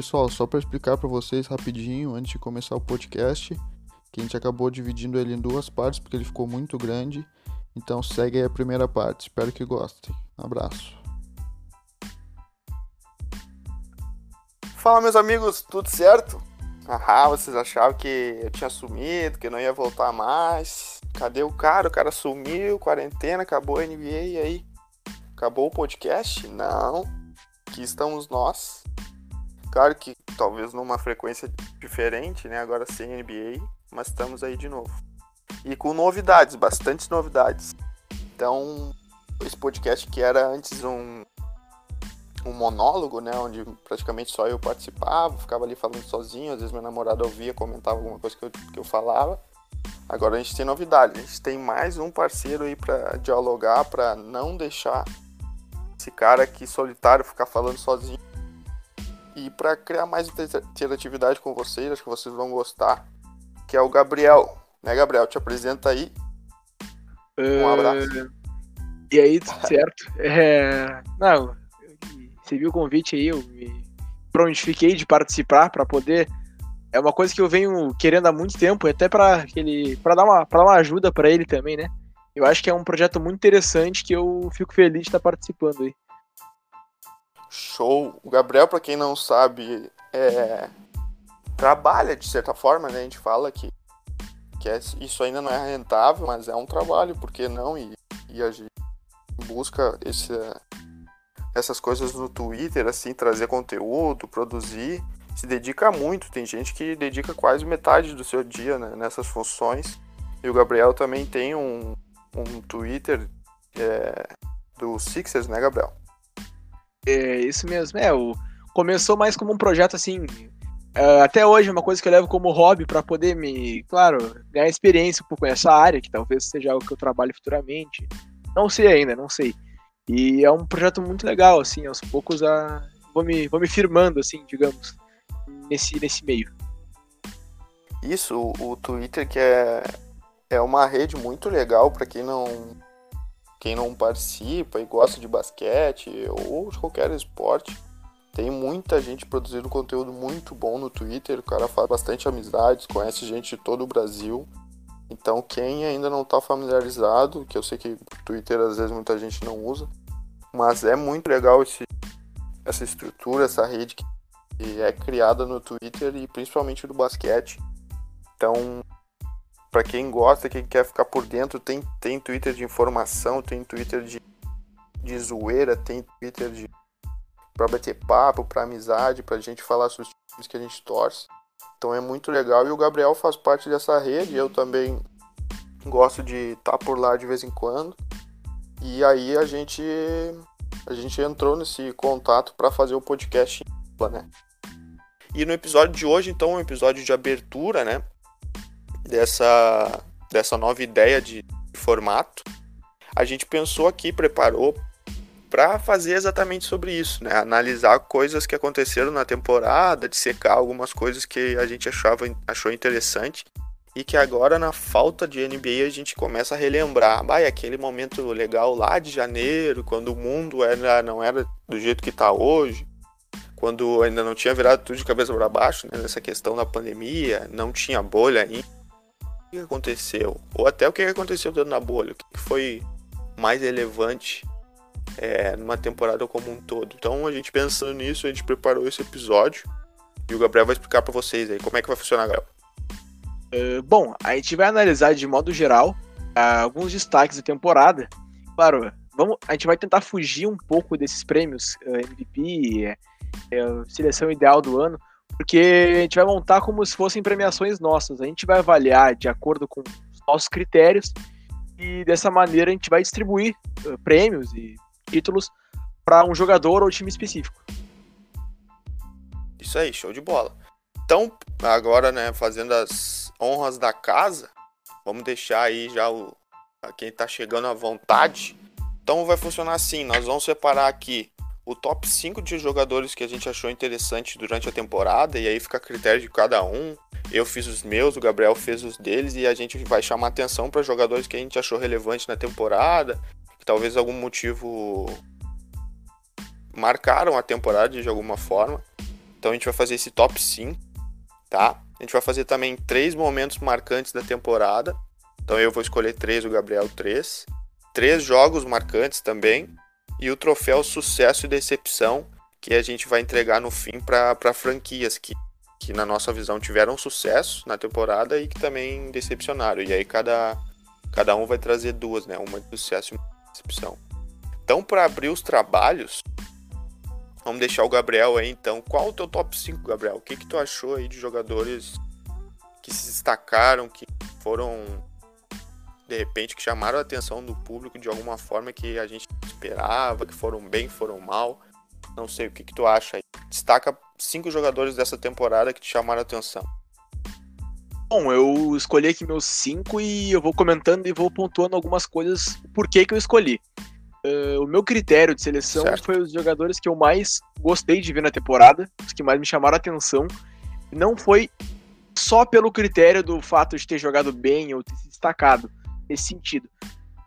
pessoal, só para explicar para vocês rapidinho, antes de começar o podcast, que a gente acabou dividindo ele em duas partes porque ele ficou muito grande. Então segue aí a primeira parte. Espero que gostem. Um abraço. Fala meus amigos, tudo certo? Ah, vocês achavam que eu tinha sumido, que eu não ia voltar mais. Cadê o cara? O cara sumiu, quarentena, acabou a NBA e aí? Acabou o podcast? Não. Aqui estamos nós. Claro que talvez numa frequência diferente, né? Agora sem NBA, mas estamos aí de novo. E com novidades, bastantes novidades. Então, esse podcast que era antes um, um monólogo, né? Onde praticamente só eu participava, ficava ali falando sozinho, às vezes minha namorada ouvia, comentava alguma coisa que eu, que eu falava. Agora a gente tem novidade, a gente tem mais um parceiro aí para dialogar, para não deixar esse cara aqui solitário ficar falando sozinho e para criar mais interatividade com vocês, acho que vocês vão gostar, que é o Gabriel. Né, Gabriel? Te apresenta aí. Um abraço. Uh, e aí, tudo certo? É... Não, você viu o convite aí, eu me prontifiquei de participar para poder. É uma coisa que eu venho querendo há muito tempo, até para aquele, para dar uma, para uma ajuda para ele também, né? Eu acho que é um projeto muito interessante que eu fico feliz de estar participando aí. Show. O Gabriel, para quem não sabe, é... trabalha de certa forma, né? A gente fala que, que é... isso ainda não é rentável, mas é um trabalho, por que não? E, e a gente busca esse, essas coisas no Twitter, assim, trazer conteúdo, produzir. Se dedica muito, tem gente que dedica quase metade do seu dia né, nessas funções. E o Gabriel também tem um, um Twitter é, do Sixers, né, Gabriel? É, isso mesmo. É, o, começou mais como um projeto assim. Uh, até hoje é uma coisa que eu levo como hobby para poder me, claro, ganhar experiência pouco nessa área, que talvez seja algo que eu trabalhe futuramente. Não sei ainda, não sei. E é um projeto muito legal, assim, aos poucos a, vou, me, vou me firmando, assim, digamos, nesse, nesse meio. Isso, o, o Twitter que é, é uma rede muito legal para quem não quem não participa e gosta de basquete ou de qualquer esporte, tem muita gente produzindo conteúdo muito bom no Twitter. O cara faz bastante amizades, conhece gente de todo o Brasil. Então, quem ainda não está familiarizado, que eu sei que Twitter às vezes muita gente não usa, mas é muito legal esse, essa estrutura, essa rede que é criada no Twitter e principalmente do basquete. Então, para quem gosta, quem quer ficar por dentro, tem, tem Twitter de informação, tem Twitter de, de zoeira, tem Twitter de para bater papo, para amizade, para a gente falar sobre os times que a gente torce. Então é muito legal e o Gabriel faz parte dessa rede. Eu também gosto de estar tá por lá de vez em quando. E aí a gente a gente entrou nesse contato para fazer o podcast, né? E no episódio de hoje, então, um episódio de abertura, né? Dessa, dessa nova ideia de formato, a gente pensou aqui, preparou para fazer exatamente sobre isso, né? Analisar coisas que aconteceram na temporada, de secar algumas coisas que a gente achava, achou interessante e que agora, na falta de NBA, a gente começa a relembrar. Bah, aquele momento legal lá de janeiro, quando o mundo era, não era do jeito que está hoje, quando ainda não tinha virado tudo de cabeça para baixo, né? nessa questão da pandemia, não tinha bolha ainda que aconteceu, ou até o que aconteceu dentro da bolha, o que foi mais relevante é, numa temporada como um todo. Então a gente pensando nisso, a gente preparou esse episódio e o Gabriel vai explicar para vocês aí como é que vai funcionar, Gabriel. Uh, bom, a gente vai analisar de modo geral uh, alguns destaques da temporada. Claro, vamos, a gente vai tentar fugir um pouco desses prêmios uh, MVP, seleção ideal do ano, porque a gente vai montar como se fossem premiações nossas. A gente vai avaliar de acordo com os nossos critérios e dessa maneira a gente vai distribuir uh, prêmios e títulos para um jogador ou time específico. Isso aí, show de bola. Então, agora, né, fazendo as honras da casa, vamos deixar aí já o quem está chegando à vontade. Então vai funcionar assim, nós vamos separar aqui o top 5 de jogadores que a gente achou interessante durante a temporada, e aí fica a critério de cada um. Eu fiz os meus, o Gabriel fez os deles, e a gente vai chamar atenção para jogadores que a gente achou relevante na temporada, que talvez algum motivo marcaram a temporada de alguma forma. Então a gente vai fazer esse top 5, tá? A gente vai fazer também três momentos marcantes da temporada. Então eu vou escolher três, o Gabriel três. Três jogos marcantes também. E o troféu sucesso e decepção, que a gente vai entregar no fim para franquias que, que, na nossa visão, tiveram sucesso na temporada e que também decepcionaram. E aí cada, cada um vai trazer duas, né? Uma de sucesso e uma de decepção. Então, para abrir os trabalhos, vamos deixar o Gabriel aí então. Qual o teu top 5, Gabriel? O que, que tu achou aí de jogadores que se destacaram, que foram de repente que chamaram a atenção do público de alguma forma que a gente esperava, que foram bem, foram mal. Não sei o que, que tu acha aí. Destaca cinco jogadores dessa temporada que te chamaram a atenção. Bom, eu escolhi aqui meus cinco e eu vou comentando e vou pontuando algumas coisas por que, que eu escolhi. Uh, o meu critério de seleção certo. foi os jogadores que eu mais gostei de ver na temporada, os que mais me chamaram a atenção. Não foi só pelo critério do fato de ter jogado bem ou ter se destacado nesse sentido.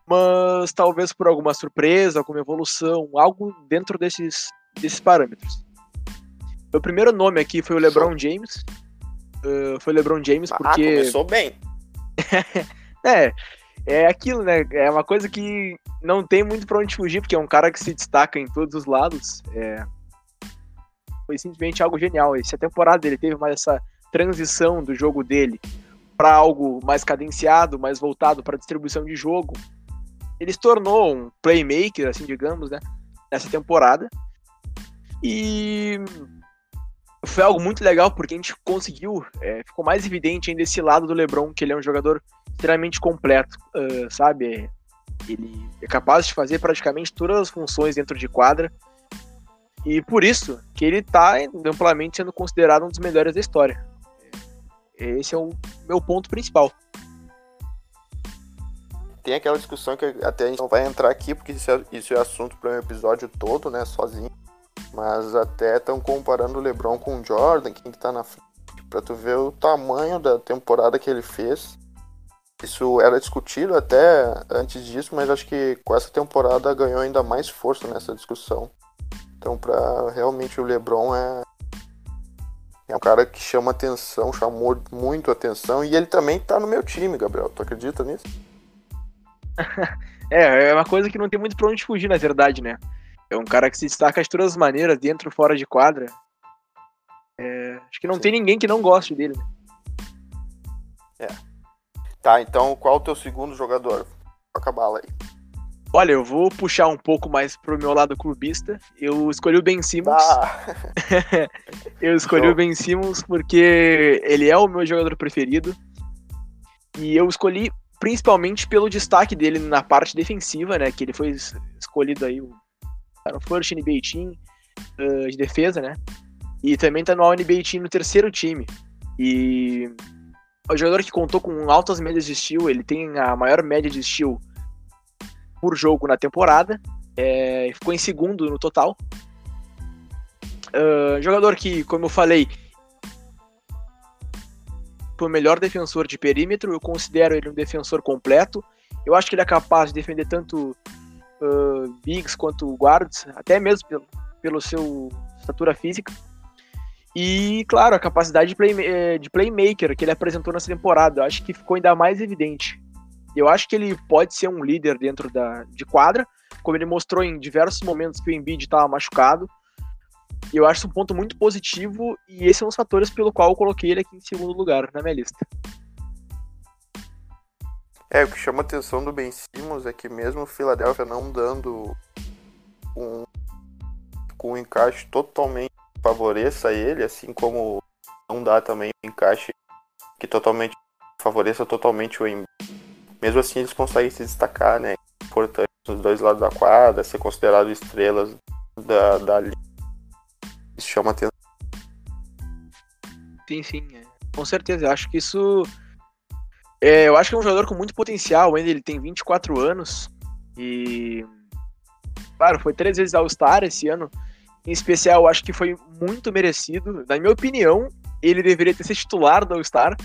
Mas talvez por alguma surpresa, alguma evolução, algo dentro desses, desses parâmetros. Meu primeiro nome aqui foi o LeBron James. Uh, foi o LeBron James ah, porque. começou bem. é, é aquilo, né? É uma coisa que não tem muito pra onde fugir, porque é um cara que se destaca em todos os lados. É... Foi simplesmente algo genial. Essa temporada ele teve mais essa transição do jogo dele para algo mais cadenciado, mais voltado para distribuição de jogo. Ele se tornou um playmaker, assim, digamos, né, nessa temporada. E foi algo muito legal porque a gente conseguiu, é, ficou mais evidente ainda esse lado do LeBron, que ele é um jogador extremamente completo, uh, sabe? Ele é capaz de fazer praticamente todas as funções dentro de quadra. E por isso que ele está amplamente sendo considerado um dos melhores da história. Esse é o meu ponto principal. Tem aquela discussão que até a gente não vai entrar aqui, porque isso é, isso é assunto para um episódio todo, né, sozinho. Mas até estão comparando o LeBron com o Jordan, quem que tá na frente, pra tu ver o tamanho da temporada que ele fez. Isso era discutido até antes disso, mas acho que com essa temporada ganhou ainda mais força nessa discussão. Então, para realmente o LeBron é é um cara que chama atenção, chamou muito atenção. E ele também tá no meu time, Gabriel. Tu acredita nisso? é, é uma coisa que não tem muito pra onde fugir, na verdade, né? É um cara que se destaca de todas as maneiras, dentro e fora de quadra. É, acho que não Sim. tem ninguém que não goste dele. Né? É. Tá, então qual o teu segundo jogador? Toca a bala aí. Olha, eu vou puxar um pouco mais pro meu lado clubista. Eu escolhi o Ben Simmons. Ah. eu escolhi Show. o Ben Simmons porque ele é o meu jogador preferido. E eu escolhi principalmente pelo destaque dele na parte defensiva, né? Que ele foi escolhido aí no First NBA Team uh, de defesa, né? E também tá no All-NBA Team no terceiro time. E é o jogador que contou com altas médias de steal, ele tem a maior média de steal por jogo na temporada. É, ficou em segundo no total. Uh, jogador que, como eu falei, foi o melhor defensor de perímetro. Eu considero ele um defensor completo. Eu acho que ele é capaz de defender tanto uh, bigs quanto guards, até mesmo pelo, pelo seu estatura física. E, claro, a capacidade de, play, eh, de playmaker que ele apresentou nessa temporada. Acho que ficou ainda mais evidente. Eu acho que ele pode ser um líder dentro da, de quadra, como ele mostrou em diversos momentos que o Embiid estava machucado. Eu acho um ponto muito positivo e esse é um dos fatores pelo qual eu coloquei ele aqui em segundo lugar na minha lista. É, o que chama a atenção do Ben Simmons é que mesmo o Philadelphia não dando um, um encaixe totalmente favoreça ele, assim como não dá também um encaixe que totalmente favoreça totalmente o Embiid mesmo assim eles conseguem se destacar, né? Importante nos dois lados da quadra, ser considerado estrelas da, da liga. Isso chama atenção. Sim, sim, é. com certeza. Eu acho que isso. É, eu acho que é um jogador com muito potencial ainda. Ele tem 24 anos e. Claro, foi três vezes All-Star esse ano. Em especial, eu acho que foi muito merecido. Na minha opinião, ele deveria ter sido titular do All-Star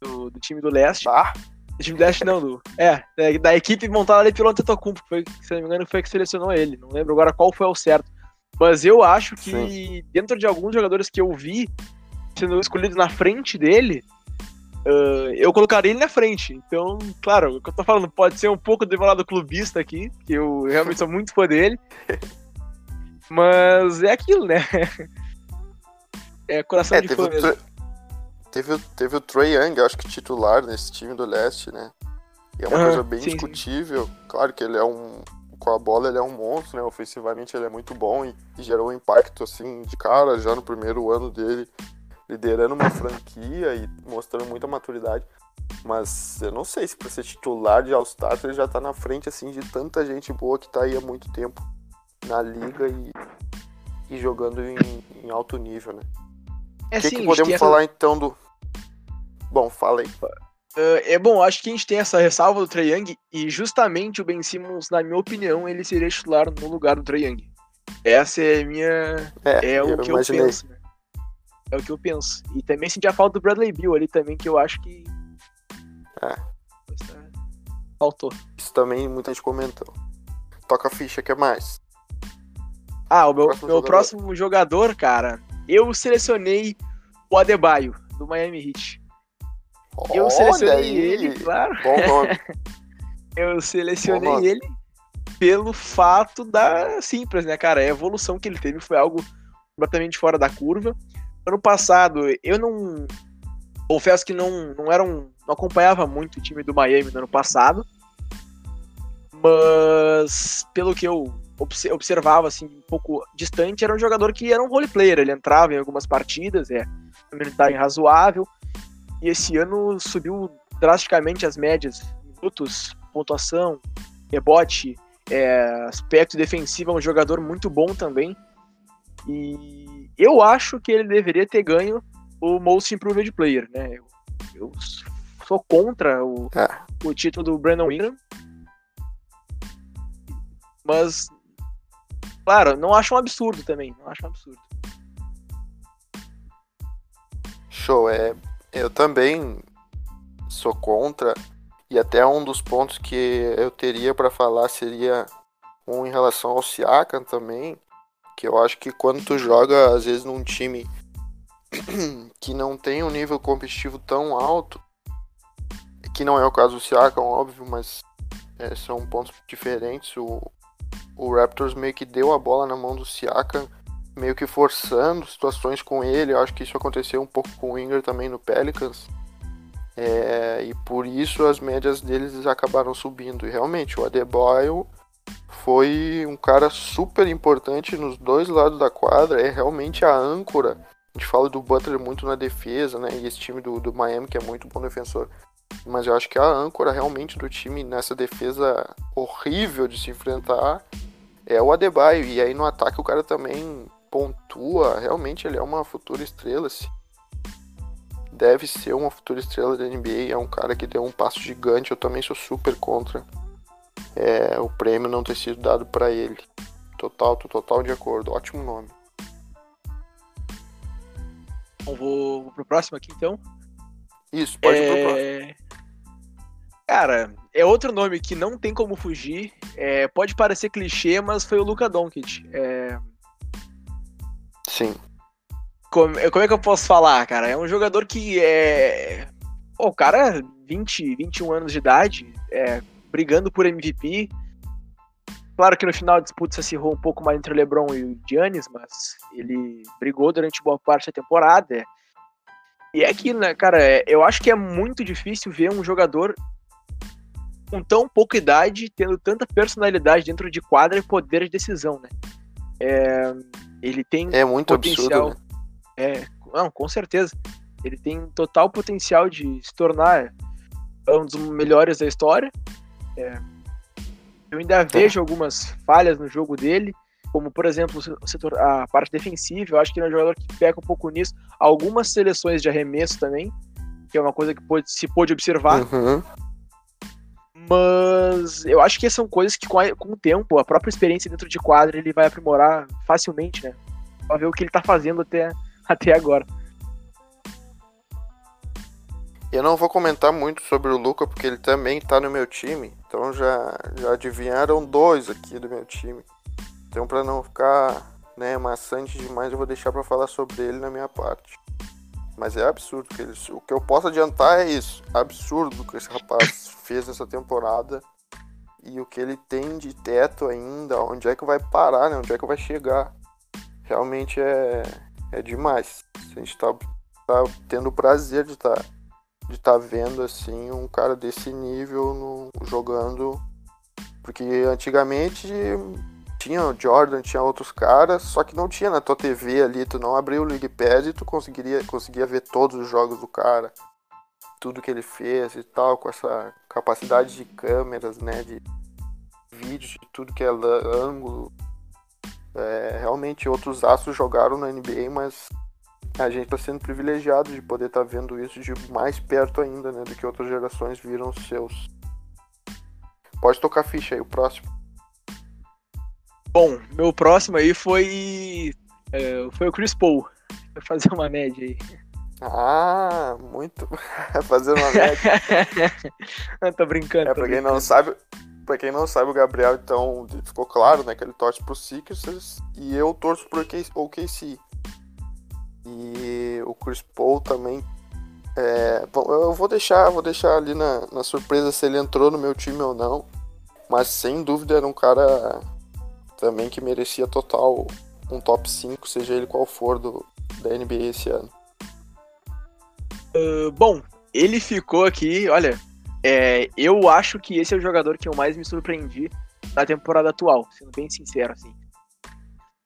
do, do, time do leste. Ah. Time Dash não, do. É, da equipe montada ali pelo Antetokounmpo, foi, se não me engano, foi que selecionou ele. Não lembro agora qual foi o certo. Mas eu acho que Sim. dentro de alguns jogadores que eu vi sendo escolhidos na frente dele, uh, eu colocaria ele na frente. Então, claro, o que eu tô falando pode ser um pouco do lado clubista aqui, que eu realmente sou muito fã dele. Mas é aquilo, né? É coração é, de fã mesmo. Teve, teve o Trey Young, acho que titular nesse time do leste, né? E é uma uhum, coisa bem sim, discutível. Claro que ele é um. Com a bola ele é um monstro, né? Ofensivamente ele é muito bom e, e gerou um impacto assim de cara já no primeiro ano dele liderando uma franquia e mostrando muita maturidade. Mas eu não sei se para ser titular de All-Star ele já tá na frente assim de tanta gente boa que tá aí há muito tempo na liga e, e jogando em, em alto nível, né? É, o que, sim, que podemos falar essa... então do. Bom, fala aí. Uh, é bom, acho que a gente tem essa ressalva do Trae Young e justamente o Ben Simmons, na minha opinião, ele seria titular no lugar do Trae Young. Essa é a minha. É, é o que imaginei. eu penso. Né? É o que eu penso. E também senti a falta do Bradley Bill ali também, que eu acho que. É. Faltou. Isso também muita gente comentou. Toca a ficha, que é mais? Ah, o meu, próximo, meu jogador. próximo jogador, cara, eu selecionei o Adebayo, do Miami Heat. Eu Olha selecionei aí. ele, claro. Bom nome. eu selecionei nome. ele pelo fato da simples, né, cara? A evolução que ele teve foi algo completamente fora da curva. Ano passado, eu não. Confesso que não, não era um, não acompanhava muito o time do Miami no ano passado. Mas, pelo que eu observava, assim, um pouco distante, era um jogador que era um role player. Ele entrava em algumas partidas, é, uma razoável. E esse ano subiu drasticamente as médias, minutos, pontuação, rebote, é, aspecto defensivo, é um jogador muito bom também. E eu acho que ele deveria ter ganho o Most Improved Player, né? Eu, eu sou contra o, é. o título do Brandon Ingram. Mas, claro, não acho um absurdo também. Não acho um absurdo. Show, é. Eu também sou contra. E até um dos pontos que eu teria para falar seria um em relação ao Siakam também que eu acho que quando tu joga, às vezes, num time que não tem um nível competitivo tão alto, que não é o caso do Siakam, óbvio, mas é, são pontos diferentes. O, o Raptors meio que deu a bola na mão do Siakam, meio que forçando situações com ele. Eu acho que isso aconteceu um pouco com o Inger também no Pelicans. É, e por isso as médias deles acabaram subindo. E realmente, o Adebayo foi um cara super importante nos dois lados da quadra, é realmente a âncora. A gente fala do Butler muito na defesa, né? E esse time do, do Miami que é muito bom defensor. Mas eu acho que a âncora realmente do time nessa defesa horrível de se enfrentar é o Adebayo. E aí no ataque o cara também pontua. Realmente ele é uma futura estrela. -se. Deve ser uma futura estrela da NBA. É um cara que deu um passo gigante. Eu também sou super contra é, o prêmio não ter sido dado para ele. Total, total de acordo. Ótimo nome. Bom, vou, vou pro próximo aqui então. Isso, pode é... ir pro é, próximo. Cara, é outro nome que não tem como fugir. É, pode parecer clichê, mas foi o Luka Doncic. É... Sim. Como, como, é que eu posso falar, cara? É um jogador que é. O cara, 20, 21 anos de idade, é, brigando por MVP. Claro que no final a disputa se acirrou um pouco mais entre o LeBron e o Giannis, mas ele brigou durante boa parte da temporada. E é aquilo, né, cara? É, eu acho que é muito difícil ver um jogador com tão pouca idade tendo tanta personalidade dentro de quadra e poder de decisão, né? É, ele tem é muito potencial. Absurdo, né? É, não, com certeza. Ele tem total potencial de se tornar um dos melhores da história. É, eu ainda vejo algumas falhas no jogo dele, como por exemplo o setor, a parte defensiva. Eu acho que ele é um jogador que peca um pouco nisso. Algumas seleções de arremesso também, que é uma coisa que pode, se pôde observar. Uhum. Mas eu acho que são coisas que com, a, com o tempo, a própria experiência dentro de quadra, ele vai aprimorar facilmente, né? Pra ver o que ele tá fazendo até, até agora. Eu não vou comentar muito sobre o Luca porque ele também tá no meu time. Então já, já adivinharam dois aqui do meu time. Então para não ficar né, maçante demais, eu vou deixar para falar sobre ele na minha parte. Mas é absurdo que eles, o que eu posso adiantar é isso, absurdo que esse rapaz fez essa temporada e o que ele tem de teto ainda, onde é que vai parar, né? Onde é que vai chegar? Realmente é, é demais. A gente tá, tá tendo o prazer de estar tá, de tá vendo assim um cara desse nível no, jogando. Porque antigamente tinha o Jordan, tinha outros caras, só que não tinha na tua TV ali, tu não abriu o League Pass e tu conseguiria, conseguia ver todos os jogos do cara, tudo que ele fez e tal, com essa capacidade de câmeras, né, de vídeos, de tudo que é ângulo. É, realmente outros astros jogaram na NBA, mas a gente está sendo privilegiado de poder estar tá vendo isso de mais perto ainda, né, do que outras gerações viram os seus. Pode tocar ficha aí, o próximo. Bom, meu próximo aí foi. É, foi o Chris Paul. Vou fazer uma média aí. Ah, muito. fazer uma média. não, tô brincando. É, tô pra quem brincando. não sabe. Pra quem não sabe, o Gabriel, então, ficou claro, né, que ele torce pro Sixers e eu torço pro OKC. E o Chris Paul também. É, bom, eu vou deixar, vou deixar ali na, na surpresa se ele entrou no meu time ou não. Mas sem dúvida era um cara também que merecia total um top 5, seja ele qual for do, da NBA esse ano. Uh, bom, ele ficou aqui, olha, é, eu acho que esse é o jogador que eu mais me surpreendi na temporada atual, sendo bem sincero, assim.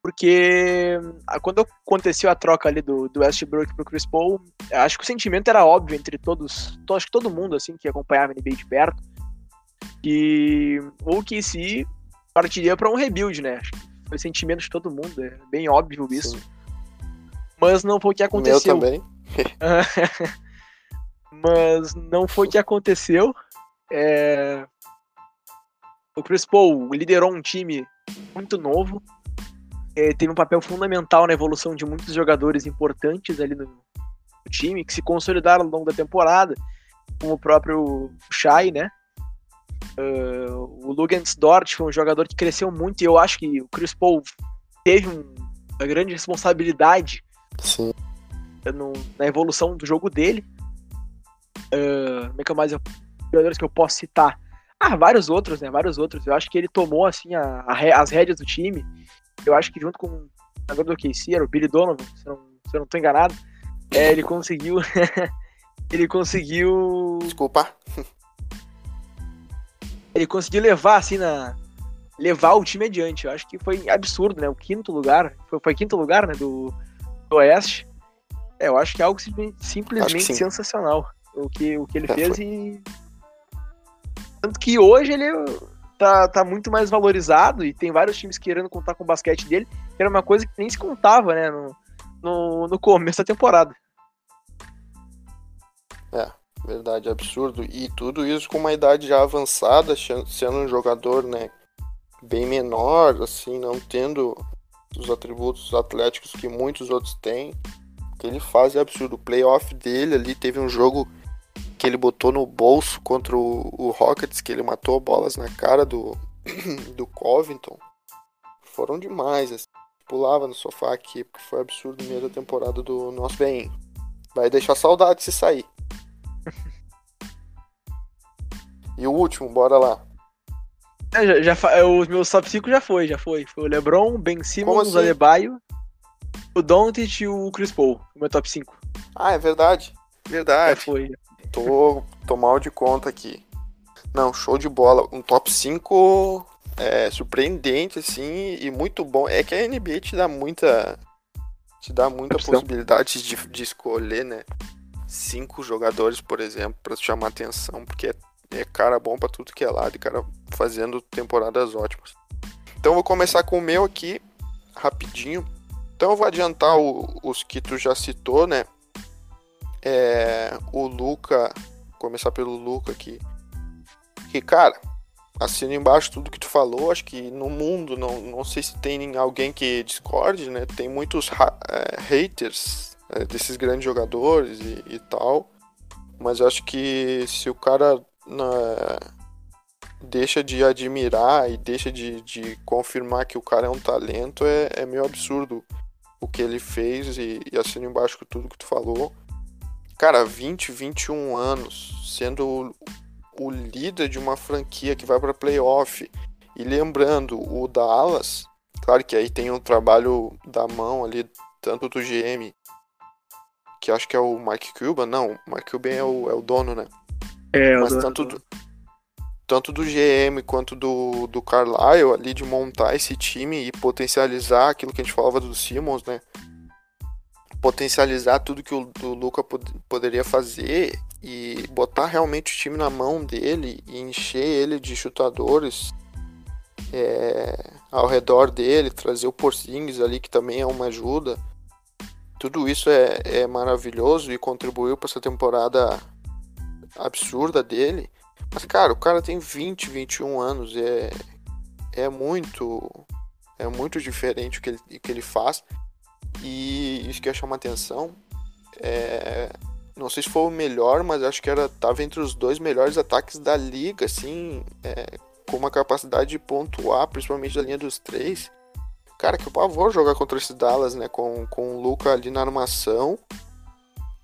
Porque ah, quando aconteceu a troca ali do, do Westbrook pro Chris Paul, acho que o sentimento era óbvio entre todos, to, acho que todo mundo, assim, que acompanhava a NBA de perto, que o KC partiria para um rebuild, né? Foi sentimento de todo mundo, é bem óbvio isso. Sim. Mas não foi o que aconteceu. Meu também. Mas não foi o que aconteceu. É... O Chris Paul liderou um time muito novo. É, teve um papel fundamental na evolução de muitos jogadores importantes ali no, no time, que se consolidaram ao longo da temporada, como o próprio Shai, né? Uh, o Lugens Dort foi um jogador que cresceu muito e eu acho que o Chris Paul teve um, uma grande responsabilidade Sim. No, na evolução do jogo dele. Uh, como é que é mais jogadores que eu posso citar? Ah, vários outros, né? Vários outros. Eu acho que ele tomou assim a, a, as rédeas do time. Eu acho que junto com o jogador do KC, era o Billy Donovan, se eu não, se eu não tô enganado, é, ele conseguiu. ele conseguiu. Desculpa ele conseguiu levar, assim, na. Levar o time adiante. Eu acho que foi absurdo, né? O quinto lugar. Foi, foi quinto lugar, né? Do, do Oeste. É, eu acho que é algo simplesmente sensacional. O que, o que ele é, fez foi. e. Tanto que hoje ele tá, tá muito mais valorizado e tem vários times querendo contar com o basquete dele, que era uma coisa que nem se contava, né? No, no, no começo da temporada. É, Verdade, absurdo. E tudo isso com uma idade já avançada, sendo um jogador, né, bem menor, assim, não tendo os atributos atléticos que muitos outros têm. O que ele faz é absurdo. O playoff dele ali teve um jogo que ele botou no bolso contra o, o Rockets, que ele matou bolas na cara do, do Covington. Foram demais, assim. Pulava no sofá aqui, porque foi absurdo mesmo a temporada do nosso bem. Vai deixar saudade se sair. E o último, bora lá. É, já, já, é, os meus top 5 já foi, já foi. Foi o LeBron, Ben Simmons, assim? o Adebayo, o Doncic e o Chris Paul, o meu top 5. Ah, é verdade. Verdade. Já foi. Tô, tô mal de conta aqui. Não, show de bola. Um top 5 é, surpreendente, assim, e muito bom. É que a NBA te dá muita. Te dá muita possibilidade de, de escolher, né? Cinco jogadores, por exemplo, para chamar atenção, porque é é cara bom para tudo que é lado e cara fazendo temporadas ótimas. Então vou começar com o meu aqui, rapidinho. Então eu vou adiantar o, os que tu já citou, né? É, o Luca, começar pelo Luca aqui. Que, cara, assino embaixo tudo que tu falou. Acho que no mundo, não, não sei se tem alguém que discorde, né? Tem muitos é, haters é, desses grandes jogadores e, e tal. Mas acho que se o cara na, deixa de admirar e deixa de, de confirmar que o cara é um talento é, é meio absurdo o que ele fez e, e assino embaixo com tudo que tu falou. Cara, 20, 21 anos, sendo o, o líder de uma franquia que vai para playoff. E lembrando, o Dallas, claro que aí tem um trabalho da mão ali, tanto do GM, que acho que é o Mike Cuban, não, o Mike Cuban é o, é o dono, né? É, Mas tanto do, tanto do GM quanto do, do Carlisle ali de montar esse time e potencializar aquilo que a gente falava do Simmons, né? Potencializar tudo que o, o Luca pod poderia fazer e botar realmente o time na mão dele e encher ele de chutadores é, ao redor dele, trazer o Porzingis ali que também é uma ajuda. Tudo isso é, é maravilhoso e contribuiu para essa temporada absurda dele. Mas, cara, o cara tem 20, 21 anos. É, é muito. É muito diferente o que ele, que ele faz. E isso que eu chamo atenção. É, não sei se foi o melhor, mas acho que era tava entre os dois melhores ataques da liga, assim, é, com uma capacidade de pontuar, principalmente da linha dos três. Cara, que pavor jogar contra esse Dallas, né? Com, com o Luca ali na armação.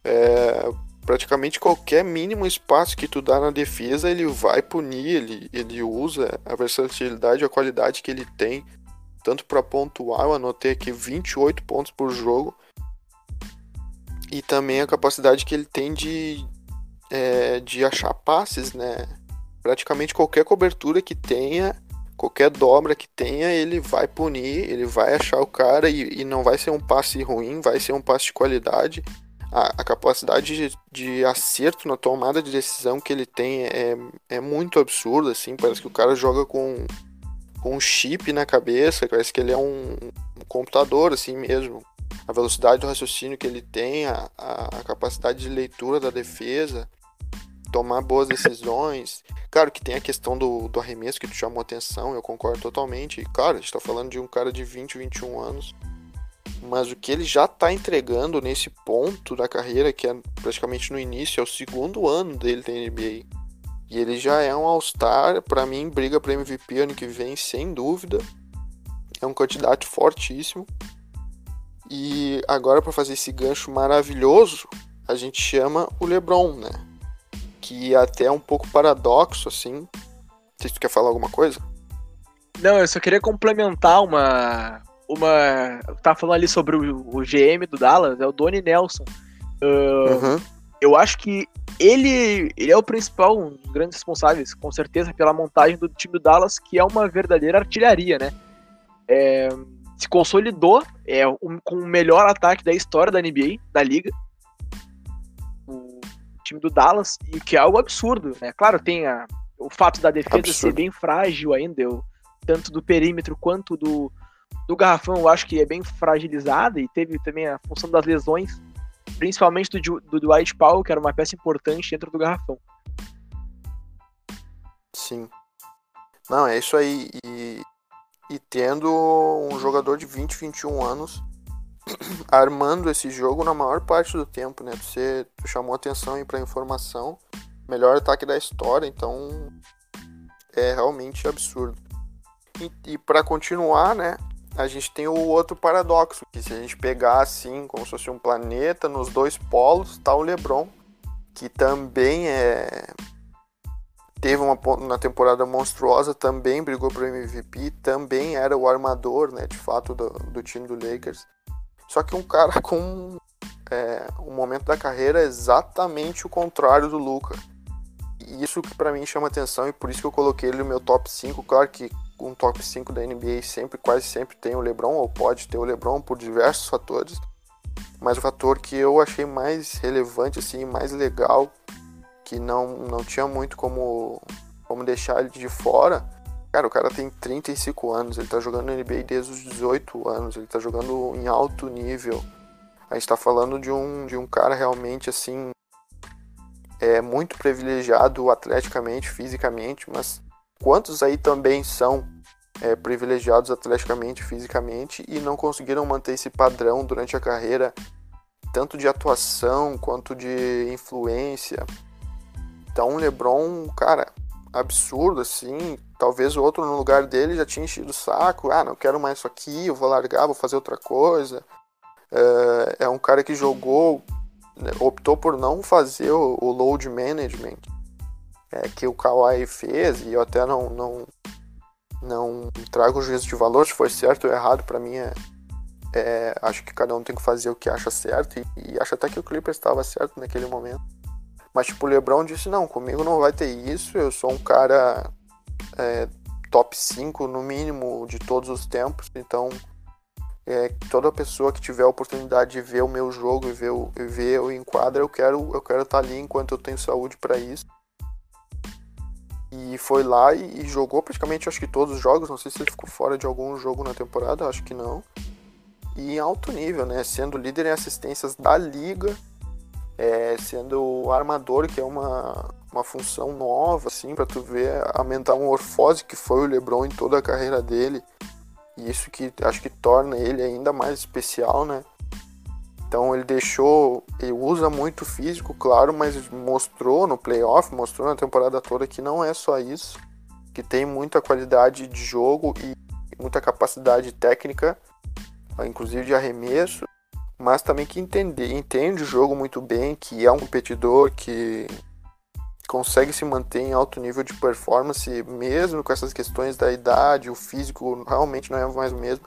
É, praticamente qualquer mínimo espaço que tu dá na defesa, ele vai punir, ele, ele usa a versatilidade, a qualidade que ele tem, tanto para pontuar, eu anotei aqui 28 pontos por jogo, e também a capacidade que ele tem de, é, de achar passes, né? Praticamente qualquer cobertura que tenha, qualquer dobra que tenha, ele vai punir, ele vai achar o cara e, e não vai ser um passe ruim, vai ser um passe de qualidade a, a capacidade de, de, acerto na tomada de decisão que ele tem é, é muito absurda, assim, parece que o cara joga com, com um chip na cabeça, parece que ele é um, um computador, assim mesmo. A velocidade do raciocínio que ele tem, a, a, a capacidade de leitura da defesa, tomar boas decisões. Claro que tem a questão do, do arremesso que tu chamou atenção, eu concordo totalmente. E, claro, a gente tá falando de um cara de 20, 21 anos mas o que ele já está entregando nesse ponto da carreira, que é praticamente no início, é o segundo ano dele da NBA. E ele já é um All-Star, para mim, briga para MVP ano que vem, sem dúvida. É um candidato fortíssimo. E agora, para fazer esse gancho maravilhoso, a gente chama o LeBron, né? Que até é um pouco paradoxo, assim. Se tu quer falar alguma coisa. Não, eu só queria complementar uma, uma. Tá falando ali sobre o, o, GM do Dallas, é o Donnie Nelson. Uh, uhum. Eu acho que ele, ele é o principal, um dos grandes responsáveis, com certeza, pela montagem do time do Dallas, que é uma verdadeira artilharia, né? É, se consolidou é, um, com o melhor ataque da história da NBA, da liga. O time do Dallas, e que é algo absurdo, né? Claro, tem a, o fato da defesa absurdo. ser bem frágil ainda, eu, tanto do perímetro quanto do, do Garrafão eu acho que é bem fragilizada e teve também a função das lesões, principalmente do, do Dwight Powell, que era uma peça importante dentro do Garrafão. Sim. Não, é isso aí. E, e tendo um jogador de 20, 21 anos armando esse jogo na maior parte do tempo, né? Você chamou atenção aí pra informação. Melhor ataque da história, então é realmente absurdo. E, e para continuar, né? A gente tem o outro paradoxo, que se a gente pegar assim, como se fosse um planeta, nos dois polos, está o LeBron, que também é teve uma na temporada monstruosa, também brigou para o MVP, também era o armador, né, de fato, do, do time do Lakers. Só que um cara com é, um momento da carreira exatamente o contrário do Luca. E isso que para mim chama atenção e por isso que eu coloquei ele no meu top 5. Claro que um top 5 da NBA sempre, quase sempre tem o LeBron, ou pode ter o LeBron por diversos fatores. Mas o fator que eu achei mais relevante, assim, mais legal, que não, não tinha muito como, como deixar ele de fora. Cara, o cara tem 35 anos, ele tá jogando na NBA desde os 18 anos, ele tá jogando em alto nível. A gente tá falando de um, de um cara realmente, assim, é muito privilegiado atleticamente, fisicamente, mas Quantos aí também são é, privilegiados atleticamente, fisicamente e não conseguiram manter esse padrão durante a carreira, tanto de atuação quanto de influência? Então, o LeBron, cara, absurdo, assim. Talvez o outro no lugar dele já tinha enchido o saco. Ah, não quero mais isso aqui, eu vou largar, vou fazer outra coisa. É, é um cara que jogou, né, optou por não fazer o, o load management é, que o Kawhi fez, e eu até não, não, não trago juízo de valor se foi certo ou errado, para mim é, é, acho que cada um tem que fazer o que acha certo, e, e acho até que o Clippers estava certo naquele momento. Mas, tipo, o LeBron disse: não, comigo não vai ter isso, eu sou um cara é, top 5 no mínimo de todos os tempos, então é, toda pessoa que tiver a oportunidade de ver o meu jogo e ver o, ver o enquadra, eu quero eu quero estar tá ali enquanto eu tenho saúde para isso. E foi lá e, e, jogou praticamente acho que todos os jogos, não sei se ele ficou fora de algum jogo na temporada, acho que não. E em alto nível, né, sendo líder em assistências da liga, é, sendo armador, que é uma, uma função nova, assim, para tu ver a metamorfose que foi o LeBron em toda a carreira dele. E isso que acho que torna ele ainda mais especial, né? Então ele deixou, ele usa muito físico, claro, mas mostrou no playoff, mostrou na temporada toda que não é só isso, que tem muita qualidade de jogo e muita capacidade técnica, inclusive de arremesso, mas também que entende, entende o jogo muito bem, que é um competidor que consegue se manter em alto nível de performance, mesmo com essas questões da idade, o físico realmente não é mais o mesmo.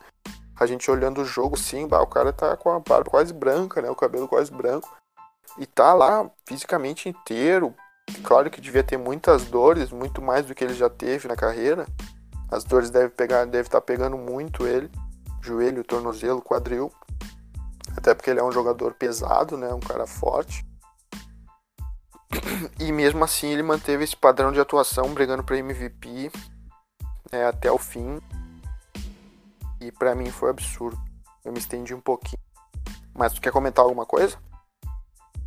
A gente olhando o jogo, sim, bah, o cara tá com a barba quase branca, né? O cabelo quase branco. E tá lá fisicamente inteiro. Claro que devia ter muitas dores, muito mais do que ele já teve na carreira. As dores devem pegar, deve estar tá pegando muito ele, joelho, tornozelo, quadril. Até porque ele é um jogador pesado, né? Um cara forte. E mesmo assim ele manteve esse padrão de atuação, brigando para MVP né, até o fim. E para mim foi absurdo. Eu me estendi um pouquinho. Mas tu quer comentar alguma coisa?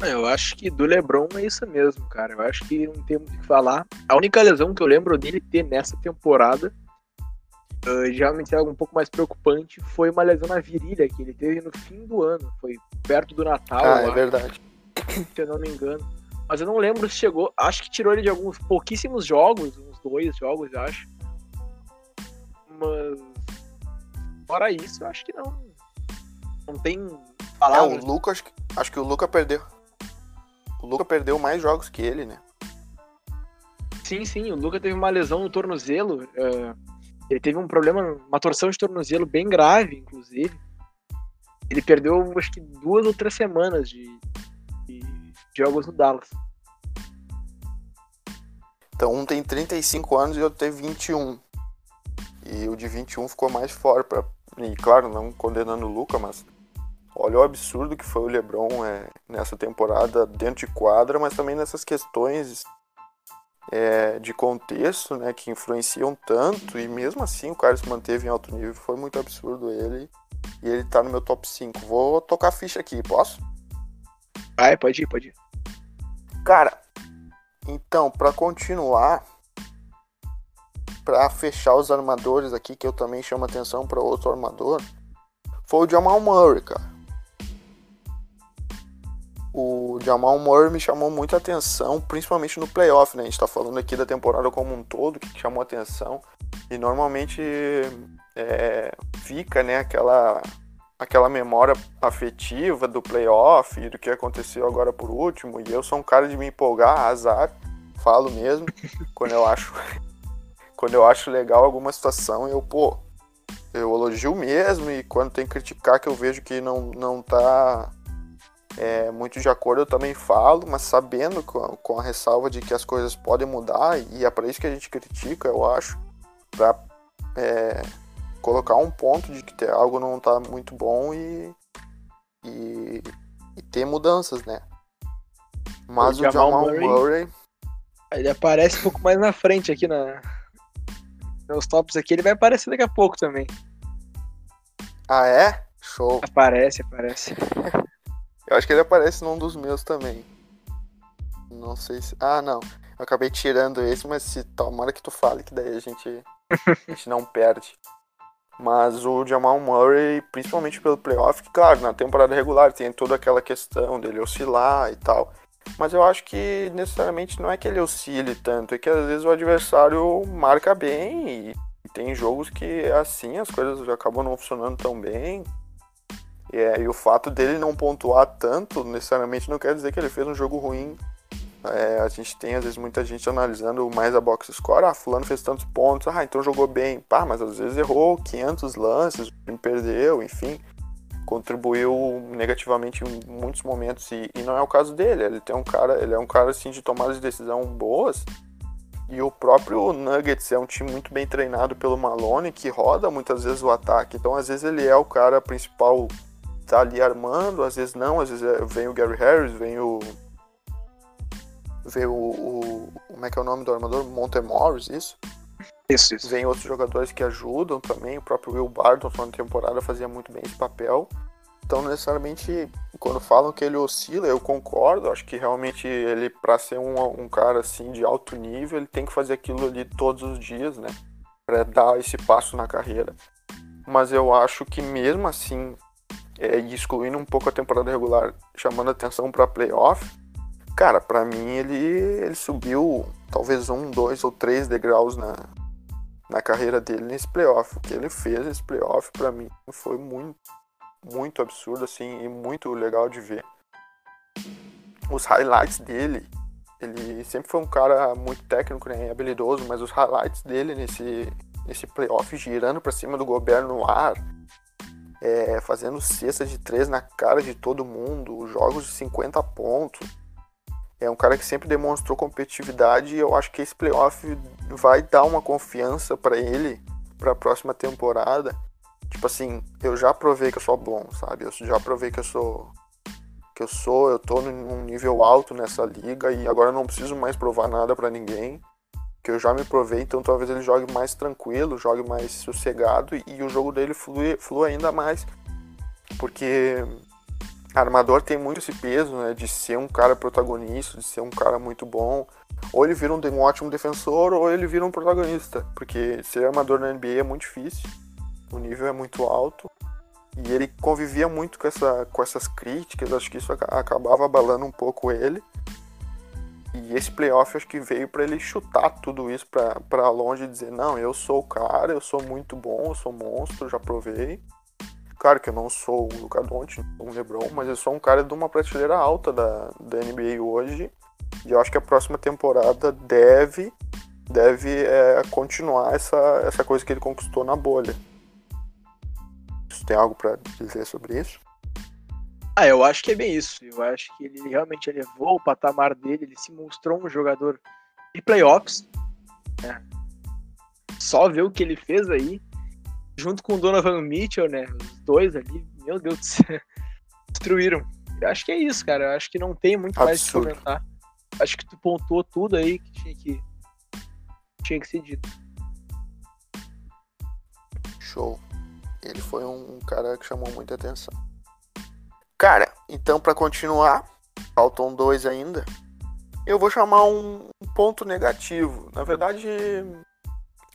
Eu acho que do LeBron é isso mesmo, cara. Eu acho que não tem muito o que falar. A única lesão que eu lembro dele ter nessa temporada uh, realmente é algo um pouco mais preocupante foi uma lesão na virilha que ele teve no fim do ano. Foi perto do Natal. Ah, é verdade. Se eu não me engano. Mas eu não lembro se chegou. Acho que tirou ele de alguns pouquíssimos jogos, uns dois jogos, eu acho. Mas. Fora isso, eu acho que não. Não tem palavras. É, o Lucas, acho, acho que o Luca perdeu. O Luca perdeu mais jogos que ele, né? Sim, sim, o Luca teve uma lesão no tornozelo. Uh, ele teve um problema, uma torção de tornozelo bem grave, inclusive. Ele perdeu, acho que duas ou três semanas de, de jogos no Dallas. Então um tem 35 anos e outro tem 21. E o de 21 ficou mais forte. Pra... E claro, não condenando o Luca, mas olha o absurdo que foi o LeBron é, nessa temporada dentro de quadra, mas também nessas questões é, de contexto, né, que influenciam tanto, e mesmo assim o cara se manteve em alto nível, foi muito absurdo ele, e ele tá no meu top 5. Vou tocar ficha aqui, posso? Vai, pode ir, pode ir. Cara, então, para continuar, para fechar os armadores aqui, que eu também chamo atenção para outro armador, foi o Jamal Murray, cara o Jamal Murray me chamou muita atenção, principalmente no playoff, né? A gente tá falando aqui da temporada como um todo, que chamou atenção. E normalmente é, fica, né, aquela, aquela memória afetiva do playoff e do que aconteceu agora por último. E eu sou um cara de me empolgar, azar, falo mesmo, quando eu acho quando eu acho legal alguma situação, eu, pô, eu elogio mesmo e quando tem que criticar que eu vejo que não, não tá é, muito de acordo, eu também falo, mas sabendo com a, com a ressalva de que as coisas podem mudar, e é para isso que a gente critica, eu acho, para é, colocar um ponto de que algo não está muito bom e, e, e, ter mudanças, né? Mas o, o Jamal, Murray, Murray, Ele aparece um pouco mais na frente aqui na, nos tops aqui, ele vai aparecer daqui a pouco também. Ah, é? Show. Aparece, aparece. Eu acho que ele aparece num dos meus também. Não sei se. Ah, não. Eu acabei tirando esse, mas se tomara que tu fale, que daí a gente, a gente não perde. Mas o Jamal Murray, principalmente pelo playoff, que, claro, na temporada regular tem toda aquela questão dele oscilar e tal. Mas eu acho que necessariamente não é que ele oscile tanto, é que às vezes o adversário marca bem e tem jogos que assim as coisas acabam não funcionando tão bem. E, é, e o fato dele não pontuar tanto necessariamente não quer dizer que ele fez um jogo ruim. É, a gente tem às vezes muita gente analisando mais a box score, ah, fulano fez tantos pontos, ah, então jogou bem, pá, mas às vezes errou 500 lances, perdeu, enfim contribuiu negativamente em muitos momentos e, e, não é o caso dele. Ele tem um cara, ele é um cara assim de tomadas de decisão boas. E o próprio Nuggets é um time muito bem treinado pelo Malone, que roda muitas vezes o ataque. Então, às vezes ele é o cara principal, tá ali armando, às vezes não, às vezes é, vem o Gary Harris, vem o vem o, o como é que é o nome do armador? Montemorris, isso? Isso, isso. Vem outros jogadores que ajudam também. O próprio Will Barton na temporada fazia muito bem esse papel. Então, necessariamente, quando falam que ele oscila, eu concordo. Acho que realmente ele, para ser um, um, cara assim de alto nível, ele tem que fazer aquilo ali todos os dias, né? Para dar esse passo na carreira. Mas eu acho que mesmo assim, é, excluindo um pouco a temporada regular, chamando atenção para playoff, cara, para mim ele, ele subiu talvez um, dois ou três degraus na, na carreira dele nesse playoff. O que ele fez nesse playoff, para mim, foi muito, muito absurdo, assim, e muito legal de ver. Os highlights dele, ele sempre foi um cara muito técnico, né, habilidoso, mas os highlights dele nesse, nesse playoff, girando para cima do governo no ar, é, fazendo cesta de três na cara de todo mundo, jogos de 50 pontos é um cara que sempre demonstrou competitividade e eu acho que esse playoff vai dar uma confiança para ele para a próxima temporada. Tipo assim, eu já provei que eu sou bom, sabe? Eu já provei que eu sou que eu sou, eu tô num nível alto nessa liga e agora eu não preciso mais provar nada para ninguém. Que eu já me provei, então talvez ele jogue mais tranquilo, jogue mais sossegado e, o jogo dele flui, flui ainda mais. Porque armador tem muito esse peso, né, de ser um cara protagonista, de ser um cara muito bom. Ou ele vira um, um ótimo defensor, ou ele vira um protagonista, porque ser armador na NBA é muito difícil, o nível é muito alto. E ele convivia muito com, essa, com essas críticas, acho que isso acabava abalando um pouco ele. E esse playoff acho que veio para ele chutar tudo isso para longe e dizer: não, eu sou o cara, eu sou muito bom, eu sou monstro, já provei. Claro que eu não sou o Luka Doncic, um LeBron, mas eu sou um cara de uma prateleira alta da, da NBA hoje. E eu acho que a próxima temporada deve deve é, continuar essa, essa coisa que ele conquistou na bolha. Você tem algo para dizer sobre isso? Ah, eu acho que é bem isso. Eu acho que ele realmente elevou o patamar dele, ele se mostrou um jogador de playoffs. Né? Só ver o que ele fez aí junto com o Donovan Mitchell, né? Os dois ali, meu Deus do céu, destruíram. Eu acho que é isso, cara. Eu acho que não tem muito Absurdo. mais o que comentar. Acho que tu pontuou tudo aí que tinha que, tinha que ser dito. Show. Ele foi um cara que chamou muita atenção. Cara, então para continuar, faltam dois ainda. Eu vou chamar um ponto negativo. Na verdade,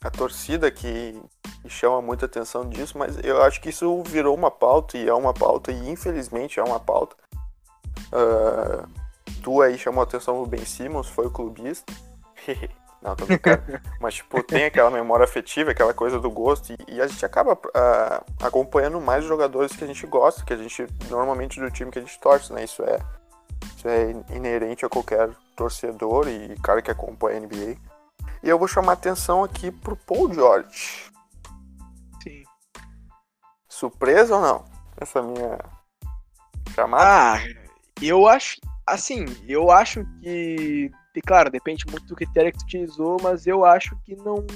a torcida que chama muita atenção disso, mas eu acho que isso virou uma pauta e é uma pauta e infelizmente é uma pauta. Uh, tu aí chamou a atenção do Ben Simmons, foi o clubista. Não, tô brincando. Mas, tipo, tem aquela memória afetiva, aquela coisa do gosto, e, e a gente acaba uh, acompanhando mais jogadores que a gente gosta, que a gente, normalmente, do time que a gente torce, né? Isso é, isso é inerente a qualquer torcedor e cara que acompanha a NBA. E eu vou chamar atenção aqui pro Paul George. Surpresa ou não? Essa minha chamada? Ah, eu acho. Assim, eu acho que. Claro, depende muito do critério que tu utilizou, mas eu acho que não.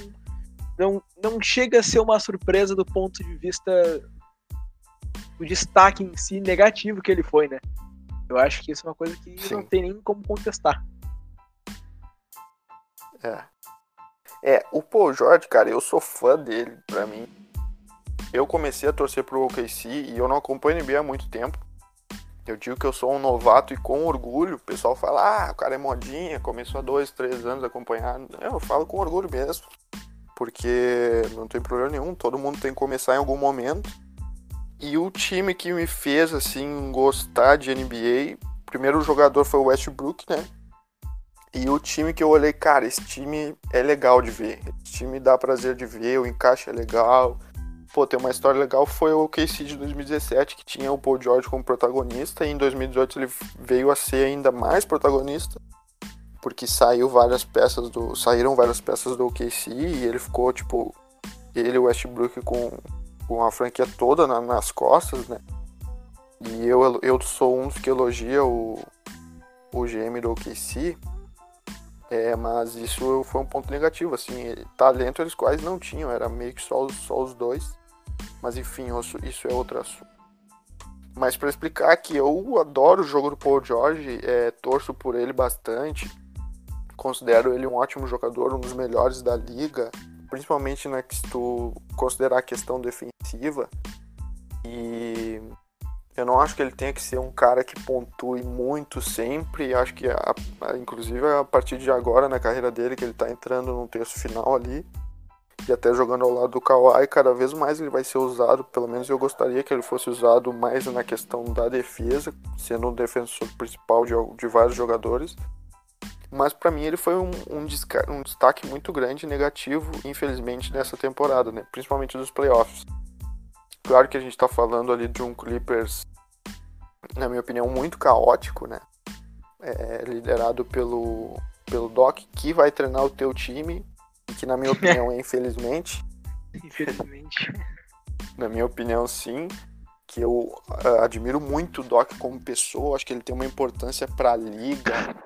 Não, não chega a ser uma surpresa do ponto de vista do destaque em si negativo que ele foi, né? Eu acho que isso é uma coisa que Sim. não tem nem como contestar. É. É, o Paul George, cara, eu sou fã dele, pra mim. Eu comecei a torcer pro OKC e eu não acompanho NBA há muito tempo. Eu digo que eu sou um novato e com orgulho. O pessoal fala, ah, o cara é modinha, começou há dois, três anos a acompanhar. Eu falo com orgulho mesmo. Porque não tem problema nenhum, todo mundo tem que começar em algum momento. E o time que me fez, assim, gostar de NBA, primeiro jogador foi o Westbrook, né? E o time que eu olhei, cara, esse time é legal de ver. Esse time dá prazer de ver, o encaixe é legal. Pô, tem uma história legal, foi o KC de 2017, que tinha o Paul George como protagonista, e em 2018 ele veio a ser ainda mais protagonista, porque saiu várias peças do. saíram várias peças do KC e ele ficou, tipo, ele e o Westbrook com, com a franquia toda na, nas costas, né? E eu, eu sou um dos que elogia o, o GM do OKC, é, mas isso foi um ponto negativo, assim, talento eles quase não tinham, era meio que só, só os dois. Mas enfim, isso é outro assunto. Mas para explicar que eu adoro o jogo do Paul George, é, torço por ele bastante, considero ele um ótimo jogador, um dos melhores da liga, principalmente na que se tu considerar a questão defensiva. E eu não acho que ele tenha que ser um cara que pontue muito sempre. Acho que, a, a, inclusive, a partir de agora na carreira dele, que ele está entrando no terço final ali, e até jogando ao lado do Kawhi, cada vez mais ele vai ser usado. Pelo menos eu gostaria que ele fosse usado mais na questão da defesa, sendo o defensor principal de, de vários jogadores. Mas para mim ele foi um, um, um destaque muito grande negativo, infelizmente, nessa temporada, né? principalmente dos playoffs. Claro que a gente está falando ali de um Clippers, na minha opinião, muito caótico, né? É, liderado pelo, pelo Doc, que vai treinar o teu time, que na minha opinião é infelizmente. Infelizmente. na minha opinião, sim. Que eu uh, admiro muito o Doc como pessoa, acho que ele tem uma importância para a liga,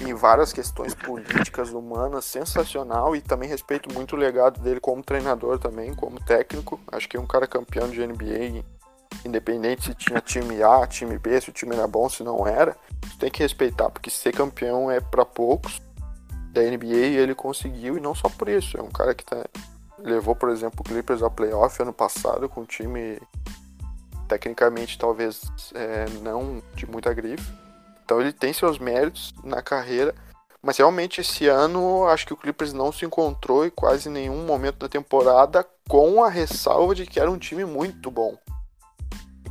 em várias questões políticas, humanas, sensacional e também respeito muito o legado dele como treinador também, como técnico. Acho que é um cara campeão de NBA, independente se tinha time A, time B, se o time era bom, se não era, tem que respeitar, porque ser campeão é para poucos da NBA e ele conseguiu, e não só por isso, é um cara que tá, levou, por exemplo, o Clippers ao playoff ano passado com um time tecnicamente talvez é, não de muita grife então ele tem seus méritos na carreira, mas realmente esse ano acho que o Clippers não se encontrou em quase nenhum momento da temporada, com a ressalva de que era um time muito bom.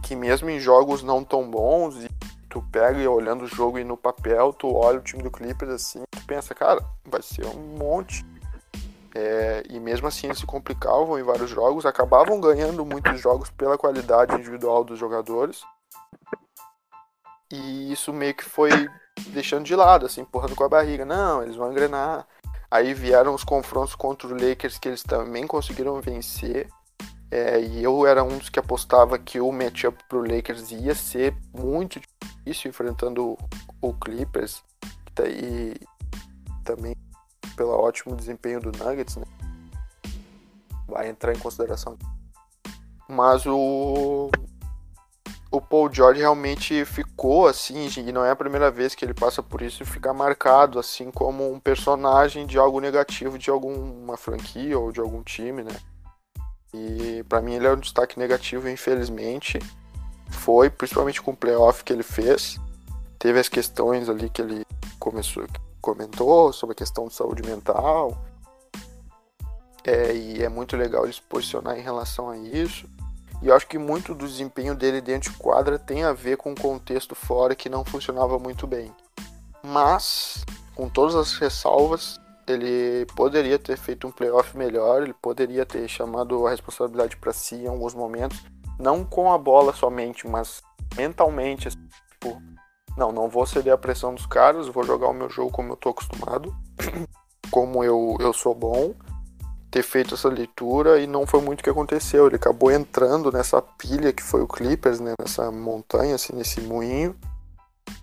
Que mesmo em jogos não tão bons, e tu pega e olhando o jogo e no papel, tu olha o time do Clippers assim, tu pensa, cara, vai ser um monte. É, e mesmo assim eles se complicavam em vários jogos, acabavam ganhando muitos jogos pela qualidade individual dos jogadores. E isso meio que foi deixando de lado, assim, empurrando com a barriga. Não, eles vão engrenar. Aí vieram os confrontos contra o Lakers que eles também conseguiram vencer. É, e eu era um dos que apostava que o matchup pro Lakers ia ser muito difícil enfrentando o Clippers. Tá e também pelo ótimo desempenho do Nuggets, né? Vai entrar em consideração. Mas o, o Paul George realmente ficou assim, e não é a primeira vez que ele passa por isso, ficar marcado assim como um personagem de algo negativo de alguma franquia ou de algum time, né? E para mim ele é um destaque negativo, infelizmente. Foi, principalmente com o playoff que ele fez. Teve as questões ali que ele começou, comentou sobre a questão de saúde mental. É, e é muito legal ele se posicionar em relação a isso. E eu acho que muito do desempenho dele dentro de quadra tem a ver com o contexto fora que não funcionava muito bem. Mas, com todas as ressalvas, ele poderia ter feito um playoff melhor, ele poderia ter chamado a responsabilidade para si em alguns momentos, não com a bola somente, mas mentalmente, assim, tipo, não, não vou ceder a pressão dos caras, vou jogar o meu jogo como eu tô acostumado, como eu, eu sou bom, ter feito essa leitura e não foi muito o que aconteceu. Ele acabou entrando nessa pilha que foi o Clippers, né, nessa montanha, assim, nesse moinho,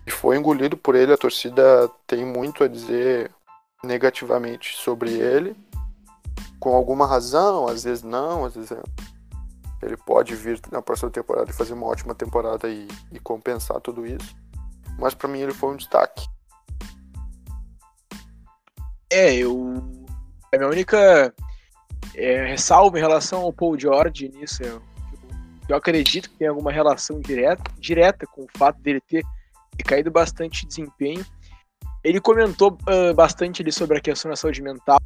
e foi engolido por ele. A torcida tem muito a dizer negativamente sobre ele, com alguma razão, às vezes não, às vezes é... ele pode vir na próxima temporada e fazer uma ótima temporada e, e compensar tudo isso. Mas para mim ele foi um destaque. É, eu. A minha única é, ressalvo em relação ao Paul George nisso. Eu, eu acredito que tem alguma relação direta, direta com o fato dele ter caído bastante desempenho. Ele comentou uh, bastante ali sobre a questão da saúde mental.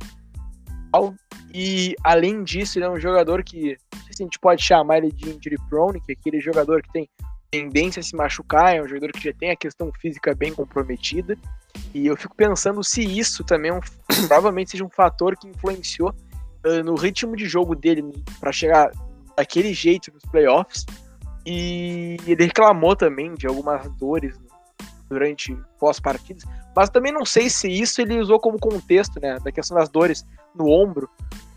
E além disso, ele é um jogador que se a gente pode chamar ele de injury prone, que é aquele jogador que tem tendência a se machucar, é um jogador que já tem a questão física bem comprometida. E eu fico pensando se isso também é um, provavelmente seja um fator que influenciou uh, no ritmo de jogo dele para chegar daquele jeito nos playoffs. E ele reclamou também de algumas dores durante pós-partidas, mas também não sei se isso ele usou como contexto, né, da questão das dores no ombro,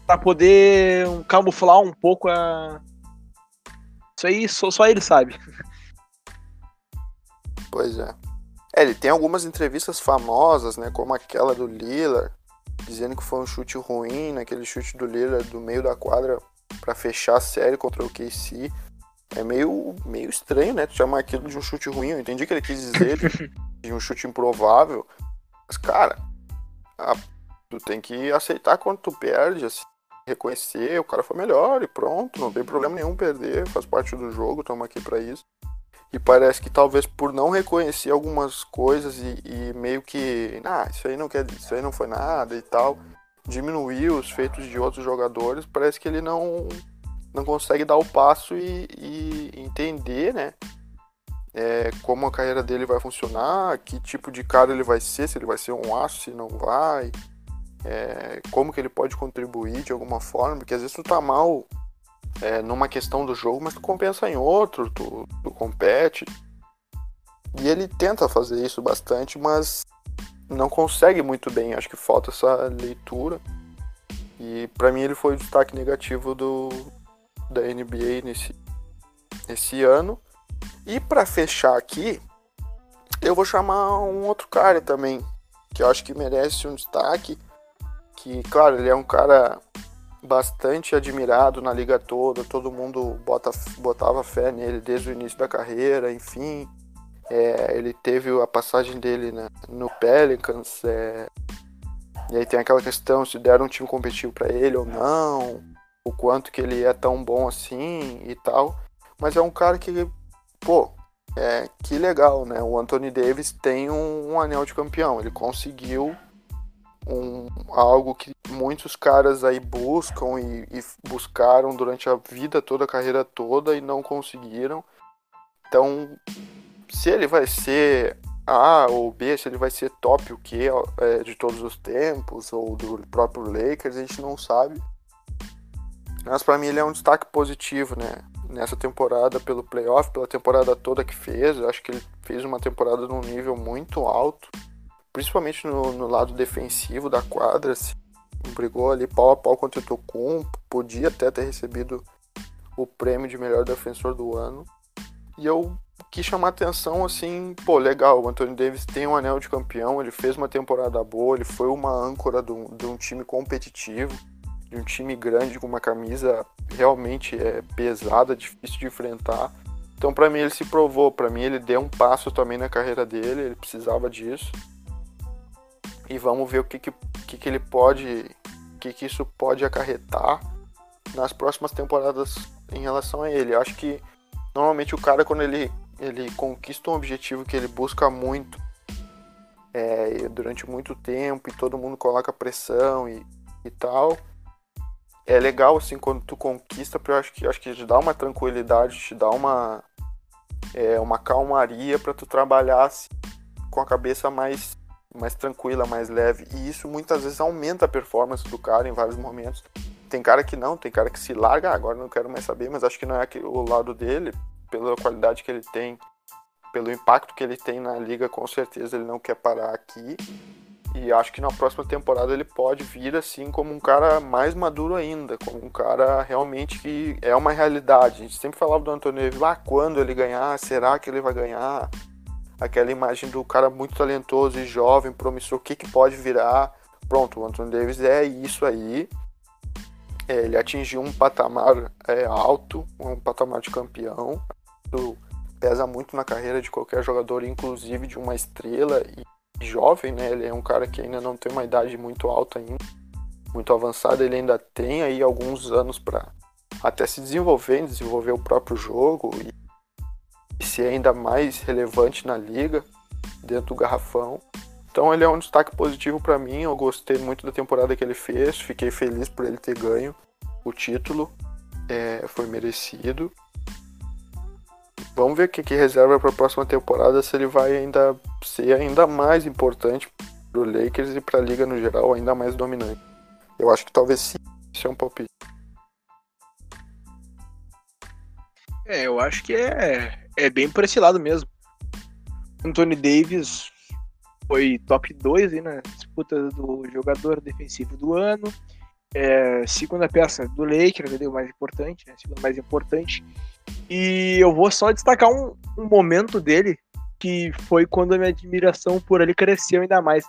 para poder camuflar um pouco a. Isso aí só, só ele sabe. Pois é. É, ele tem algumas entrevistas famosas, né, como aquela do Lillard, dizendo que foi um chute ruim, naquele chute do Lillard do meio da quadra para fechar a série contra o KC. É meio, meio estranho, né? Tu chamar aquilo de um chute ruim. Eu entendi que ele quis dizer de um chute improvável. Mas, cara, a, tu tem que aceitar quando tu perde, assim, reconhecer, o cara foi melhor e pronto, não tem problema nenhum perder, faz parte do jogo, estamos aqui para isso. E parece que talvez por não reconhecer algumas coisas e, e, meio que, ah, isso aí não quer, isso aí não foi nada e tal, diminuir os feitos de outros jogadores, parece que ele não não consegue dar o passo e, e entender, né? É, como a carreira dele vai funcionar, que tipo de cara ele vai ser, se ele vai ser um aço, se não vai, é, como que ele pode contribuir de alguma forma, porque às vezes tu tá mal é, numa questão do jogo, mas tu compensa em outro, tu, tu compete. E ele tenta fazer isso bastante, mas não consegue muito bem. Acho que falta essa leitura. E para mim ele foi o destaque negativo do, da NBA nesse, nesse ano. E para fechar aqui, eu vou chamar um outro cara também, que eu acho que merece um destaque. Que, claro, ele é um cara bastante admirado na liga toda, todo mundo bota, botava fé nele desde o início da carreira, enfim. É, ele teve a passagem dele né, no Pelicans, é, e aí tem aquela questão se deram um time competitivo para ele ou não o quanto que ele é tão bom assim e tal. Mas é um cara que, pô, é, que legal, né? O Anthony Davis tem um, um anel de campeão. Ele conseguiu um, algo que muitos caras aí buscam e, e, buscaram durante a vida toda, a carreira toda e não conseguiram. Então, se ele vai ser A ou B, se ele vai ser top o que é, de todos os tempos ou do próprio Lakers, a gente não sabe. Mas para mim ele é um destaque positivo, né? Nessa temporada, pelo playoff, pela temporada toda que fez. Eu acho que ele fez uma temporada num nível muito alto, principalmente no, no lado defensivo da quadra. Assim, brigou ali pau a pau contra o Tocumpo, podia até ter recebido o prêmio de melhor defensor do ano. E eu quis chamar atenção assim, pô, legal, o Anthony Davis tem um anel de campeão, ele fez uma temporada boa, ele foi uma âncora de um, de um time competitivo de um time grande com uma camisa realmente é pesada, difícil de enfrentar. Então, para mim, ele se provou. Para mim, ele deu um passo também na carreira dele. Ele precisava disso. E vamos ver o que, que, que, que ele pode, o que, que isso pode acarretar nas próximas temporadas em relação a ele. Acho que normalmente o cara, quando ele, ele conquista um objetivo que ele busca muito é, durante muito tempo e todo mundo coloca pressão e, e tal, é legal assim quando tu conquista, porque eu acho que acho que te dá uma tranquilidade, te dá uma é, uma calmaria para tu trabalhar assim, com a cabeça mais mais tranquila, mais leve. E isso muitas vezes aumenta a performance do cara em vários momentos. Tem cara que não, tem cara que se larga, ah, agora não quero mais saber, mas acho que não é o lado dele, pela qualidade que ele tem, pelo impacto que ele tem na liga, com certeza ele não quer parar aqui. E acho que na próxima temporada ele pode vir assim como um cara mais maduro ainda, como um cara realmente que é uma realidade. A gente sempre falava do Antônio Davis, ah, quando ele ganhar, será que ele vai ganhar? Aquela imagem do cara muito talentoso e jovem, promissor, o que, que pode virar? Pronto, o Anthony Davis é isso aí. É, ele atingiu um patamar é, alto, um patamar de campeão. Isso pesa muito na carreira de qualquer jogador, inclusive de uma estrela. E jovem, né? Ele é um cara que ainda não tem uma idade muito alta ainda, muito avançada. Ele ainda tem aí alguns anos para até se desenvolver, desenvolver o próprio jogo e, e ser ainda mais relevante na liga, dentro do garrafão. Então ele é um destaque positivo para mim. Eu gostei muito da temporada que ele fez, fiquei feliz por ele ter ganho o título, é, foi merecido. Vamos ver o que, que reserva para a próxima temporada, se ele vai ainda ser ainda mais importante para o Lakers e para a liga no geral, ainda mais dominante. Eu acho que talvez sim, isso é um palpite. É, eu acho que é, é bem por esse lado mesmo. Anthony Davis foi top 2 aí na disputa do jogador defensivo do ano. É, segunda peça do Lakers, o mais importante, né? Segunda mais importante. E eu vou só destacar um, um momento dele, que foi quando a minha admiração por ele cresceu ainda mais.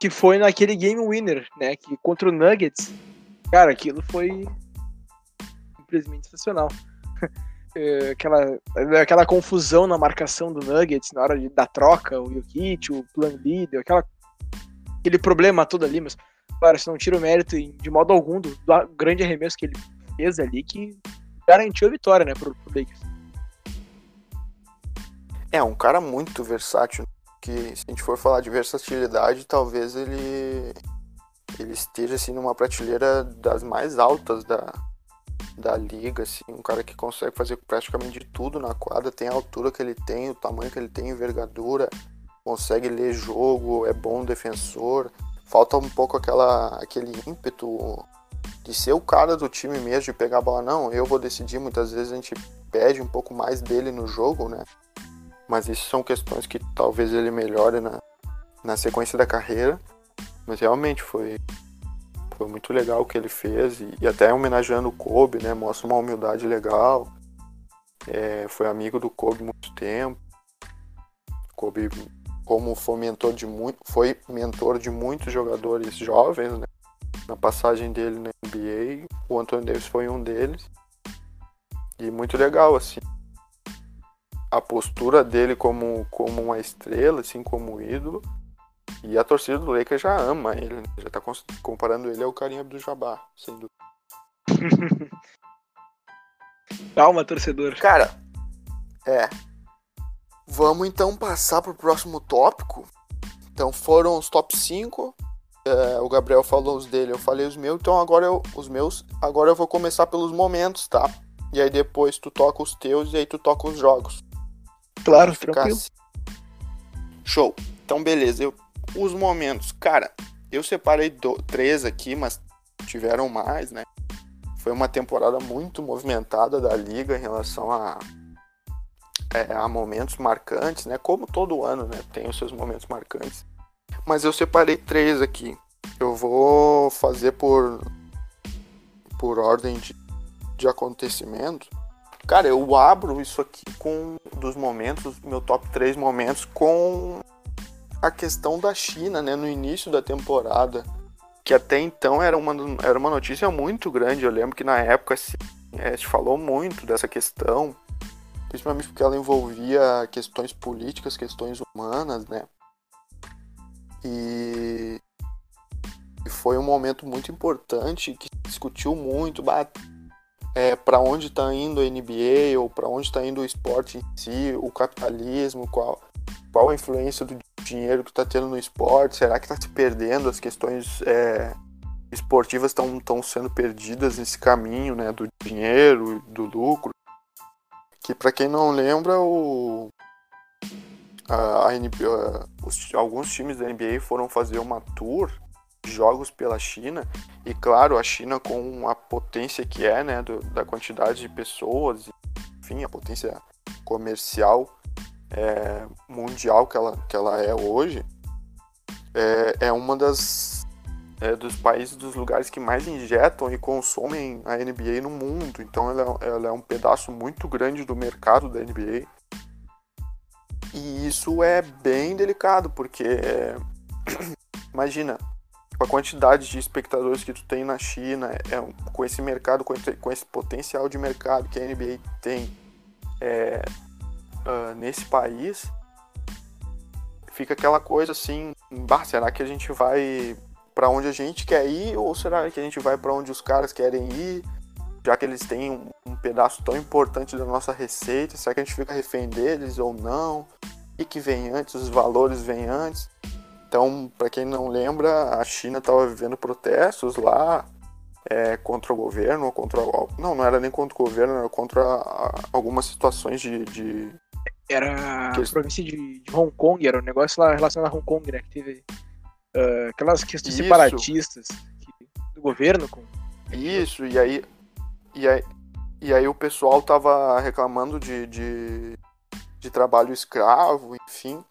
Que foi naquele game winner, né? Que contra o Nuggets. Cara, aquilo foi simplesmente sensacional. É, aquela, aquela confusão na marcação do Nuggets na hora de, da troca, o Jokic, o plan B, aquela, aquele problema todo ali, mas claro, isso não tira o mérito de modo algum do, do, grande arremesso que ele fez ali, que garantiu a vitória, né, pro, pro Lakers. É, um cara muito versátil, que se a gente for falar de versatilidade, talvez ele ele esteja assim numa prateleira das mais altas da, da liga, assim, um cara que consegue fazer praticamente tudo na quadra, tem a altura que ele tem, o tamanho que ele tem, envergadura, consegue ler jogo, é bom defensor. Falta um pouco aquela, aquele ímpeto de ser o cara do time mesmo, de pegar a bola. Não, eu vou decidir. Muitas vezes a gente pede um pouco mais dele no jogo, né? Mas isso são questões que talvez ele melhore na, na sequência da carreira. Mas realmente foi, foi muito legal o que ele fez e, e até homenageando o Kobe, né? Mostra uma humildade legal. É, foi amigo do Kobe muito tempo. Kobe, como foi mentor de muito, foi mentor de muitos jogadores jovens, né? Na passagem dele na NBA, o Anthony Davis foi um deles. E muito legal, assim. A postura dele como, como uma estrela, assim, como ídolo e a torcida do Lakers já ama ele, né? já tá comparando ele ao carinha do Jabá, sem dúvida. Calma, torcedor. Cara, é. Vamos então passar pro próximo tópico. Então foram os top 5. É, o Gabriel falou os dele, eu falei os meus, então agora eu, os meus, agora eu vou começar pelos momentos, tá? E aí depois tu toca os teus e aí tu toca os jogos. Claro, tranquilo. Assim. Show. Então beleza, eu os momentos, cara, eu separei do, três aqui, mas tiveram mais, né? Foi uma temporada muito movimentada da liga em relação a, é, a momentos marcantes, né? Como todo ano, né? Tem os seus momentos marcantes. Mas eu separei três aqui. Eu vou fazer por, por ordem de, de acontecimento. Cara, eu abro isso aqui com dos momentos, meu top 3 momentos com a questão da China, né, no início da temporada, que até então era uma, era uma notícia muito grande. Eu lembro que na época assim, é, se falou muito dessa questão, principalmente porque ela envolvia questões políticas, questões humanas, né? E, e foi um momento muito importante que discutiu muito é, para onde está indo a NBA ou para onde está indo o esporte em si, o capitalismo, qual, qual a influência do dinheiro que está tendo no esporte? Será que está se perdendo? As questões é, esportivas estão sendo perdidas nesse caminho né, do dinheiro, do lucro. Que para quem não lembra, o, a, a NBA, os, alguns times da NBA foram fazer uma tour de jogos pela China. E claro a China com a potência que é né do, da quantidade de pessoas enfim a potência comercial é, mundial que ela, que ela é hoje, é, é uma das é, dos países, dos lugares que mais injetam e consomem a NBA no mundo. Então ela, ela é um pedaço muito grande do mercado da NBA. E isso é bem delicado, porque imagina, com a quantidade de espectadores que tu tem na China, é, com esse mercado, com esse, com esse potencial de mercado que a NBA tem, é, uh, nesse país, fica aquela coisa assim, bah, será que a gente vai para onde a gente quer ir ou será que a gente vai para onde os caras querem ir? Já que eles têm um, um, pedaço tão importante da nossa receita, será que a gente fica refém deles ou não? E que vem antes, os valores vêm antes. Então, para quem não lembra, a China estava vivendo protestos lá é, contra o governo contra. Não, não era nem contra o governo, era contra algumas situações de. de... Era a província de, de, Hong Kong, era um negócio lá relacionado a Hong Kong, né? Que teve uh, aquelas questões Isso. separatistas que, do governo com. Isso, e aí, e aí. E aí o pessoal tava reclamando de, de, de trabalho escravo, enfim.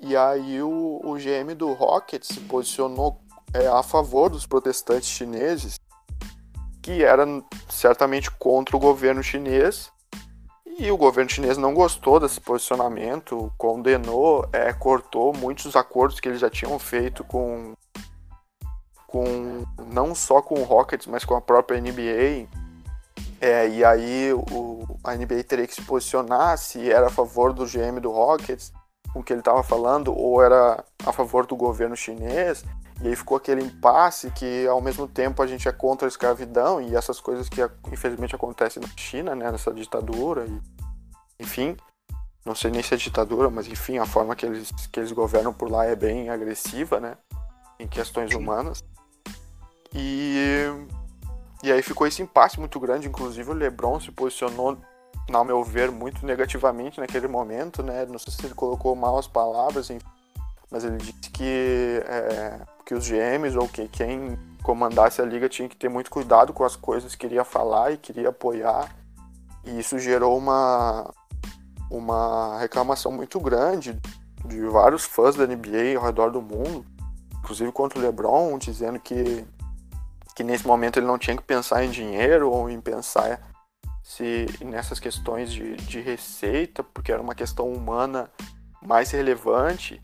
E aí o, o GM do Rocket se posicionou é, a favor dos protestantes chineses, que era certamente contra o governo chinês. E o governo chinês não gostou desse posicionamento, condenou, é, cortou muitos acordos que eles já tinham feito com, com não só com o Rockets, mas com a própria NBA. É, e aí o, a NBA teria que se posicionar se era a favor do GM do Rockets com o que ele estava falando ou era a favor do governo chinês. E aí ficou aquele impasse que ao mesmo tempo a gente é contra a escravidão e essas coisas que infelizmente acontecem na China, né, nessa ditadura e enfim, não sei nem se é ditadura, mas enfim, a forma que eles que eles governam por lá é bem agressiva, né, em questões humanas. E e aí ficou esse impasse muito grande, inclusive o LeBron se posicionou ao meu ver, muito negativamente naquele momento, né? Não sei se ele colocou mal as palavras, mas ele disse que, é, que os GMs ou que quem comandasse a liga tinha que ter muito cuidado com as coisas que queria falar e queria apoiar. E isso gerou uma, uma reclamação muito grande de vários fãs da NBA ao redor do mundo, inclusive contra o LeBron, dizendo que, que nesse momento ele não tinha que pensar em dinheiro ou em pensar se nessas questões de, de receita, porque era uma questão humana mais relevante.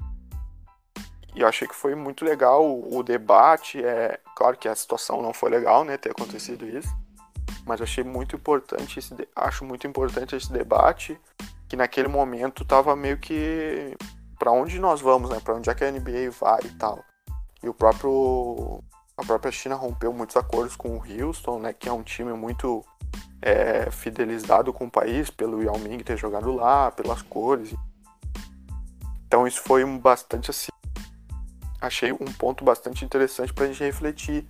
E eu achei que foi muito legal o, o debate. É claro que a situação não foi legal, né, ter acontecido isso, mas eu achei muito importante esse, acho muito importante esse debate que naquele momento tava meio que para onde nós vamos, né? Para onde é que a NBA vai e tal. E o próprio a própria China rompeu muitos acordos com o Houston, né, que é um time muito é, fidelizado com o país, pelo Yao Ming ter jogado lá, pelas cores. Então isso foi bastante assim. Achei um ponto bastante interessante para a gente refletir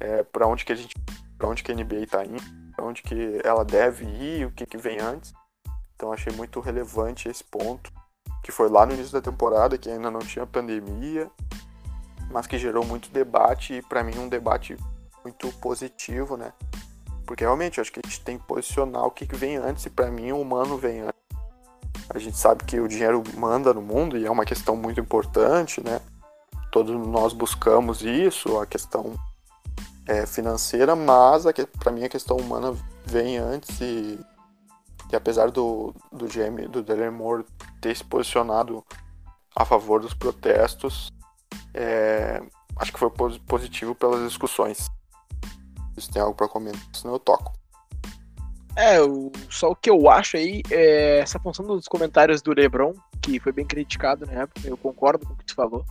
é, para onde que a gente, para onde que a NBA está indo, para onde que ela deve ir, o que que vem antes. Então achei muito relevante esse ponto, que foi lá no início da temporada, que ainda não tinha pandemia, mas que gerou muito debate e para mim um debate muito positivo, né? Porque realmente acho que a gente tem que posicionar o que, vem antes, e para mim o humano vem antes. A gente sabe que o dinheiro manda no mundo e é uma questão muito importante, né? Todos nós buscamos isso, a questão é, financeira, mas para mim a questão humana vem antes e, e apesar do, do GM, do Dylan Moore ter se posicionado a favor dos protestos, é, acho que foi positivo pelas discussões. Se tem algo para comentar, senão eu toco. É, o, só o que eu acho aí é essa função dos comentários do Lebron, que foi bem criticado na época, eu concordo com o que tu falou.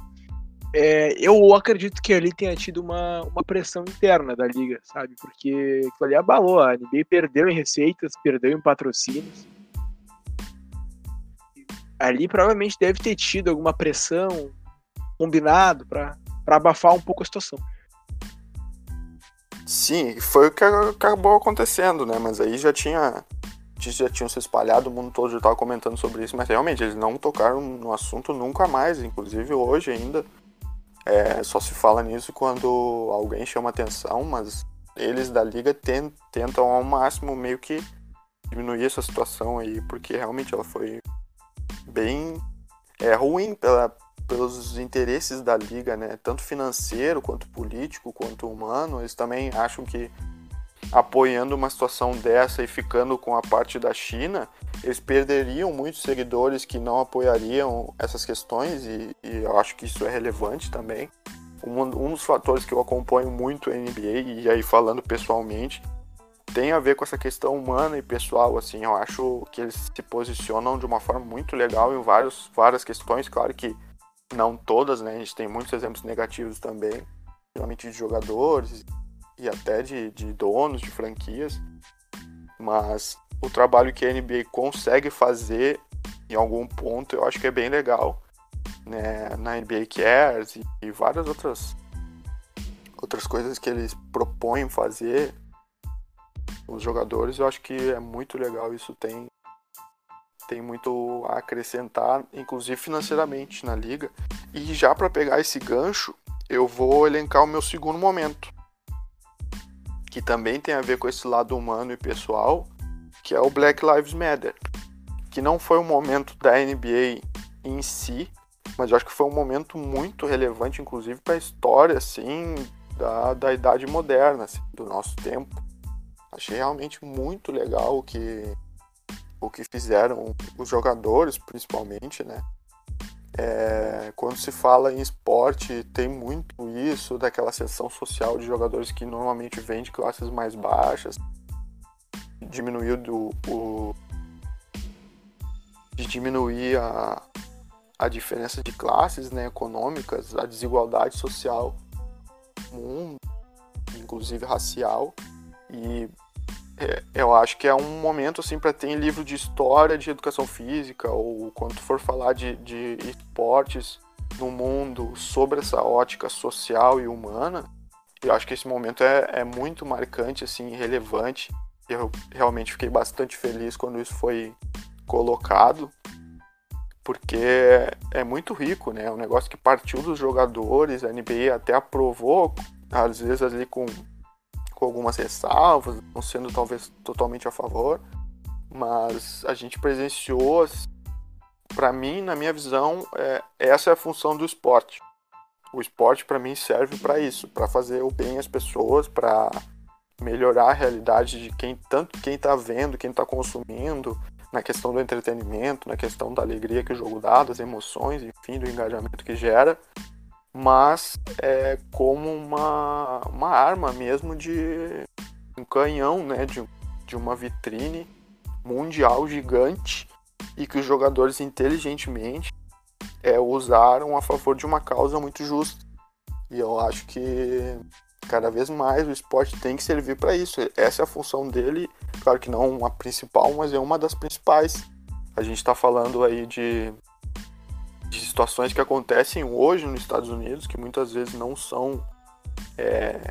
É, eu acredito que ali tenha tido uma, uma pressão interna da liga, sabe? Porque ali abalou, a NBA perdeu em receitas, perdeu em patrocínios. Ali provavelmente deve ter tido alguma pressão combinado para abafar um pouco a situação. Sim, foi o que acabou acontecendo, né? Mas aí já tinha. Já tinham se espalhado, o mundo todo já estava comentando sobre isso, mas realmente eles não tocaram no assunto nunca mais. Inclusive hoje ainda. É, só se fala nisso quando alguém chama atenção, mas eles da liga tentam ao máximo meio que diminuir essa situação aí, porque realmente ela foi bem é, ruim pela, pelos interesses da liga, né? Tanto financeiro quanto político quanto humano, eles também acham que apoiando uma situação dessa e ficando com a parte da China, eles perderiam muitos seguidores que não apoiariam essas questões e, e eu acho que isso é relevante também. Um, um, dos fatores que eu acompanho muito a NBA e aí falando pessoalmente tem a ver com essa questão humana e pessoal, assim, eu acho que eles se posicionam de uma forma muito legal em vários, várias questões, claro que não todas, né? A gente tem muitos exemplos negativos também, geralmente de jogadores e até de, de donos de franquias. Mas o trabalho que a NBA consegue fazer em algum ponto eu acho que é bem legal. Né? Na NBA Cares e, e várias outras outras coisas que eles propõem fazer, os jogadores, eu acho que é muito legal. Isso tem, tem muito a acrescentar, inclusive financeiramente na liga. E já para pegar esse gancho, eu vou elencar o meu segundo momento, que também tem a ver com esse lado humano e pessoal, que é o Black Lives Matter, que não foi um momento da NBA em si, mas eu acho que foi um momento muito relevante, inclusive para a história assim da, da idade moderna, assim, do nosso tempo. Achei realmente muito legal o que o que fizeram os jogadores, principalmente, né? É, quando se fala em esporte, tem muito isso daquela seção social de jogadores que normalmente vêm de classes mais baixas, diminuiu do, o, de diminuir a, a diferença de classes né, econômicas, a desigualdade social mundo, inclusive racial. E é, eu acho que é um momento assim para ter livro de história de educação física ou quando for falar de, de esportes no mundo sobre essa ótica social e humana. Eu acho que esse momento é, é muito marcante, assim, relevante. Eu realmente fiquei bastante feliz quando isso foi colocado, porque é muito rico, né? É um negócio que partiu dos jogadores, a NBA até aprovou, às vezes ali com com algumas ressalvas, não sendo talvez totalmente a favor, mas a gente presenciou, para mim, na minha visão, é, essa é a função do esporte. O esporte para mim serve para isso, para fazer o bem às pessoas, para melhorar a realidade de quem tanto quem está vendo, quem está consumindo, na questão do entretenimento, na questão da alegria que o jogo dá, das emoções, enfim, do engajamento que gera mas é como uma, uma arma mesmo de um canhão, né, de, de uma vitrine mundial gigante e que os jogadores inteligentemente é, usaram a favor de uma causa muito justa. E eu acho que cada vez mais o esporte tem que servir para isso. Essa é a função dele, claro que não a principal, mas é uma das principais. A gente está falando aí de de situações que acontecem hoje nos Estados Unidos, que muitas vezes não são é,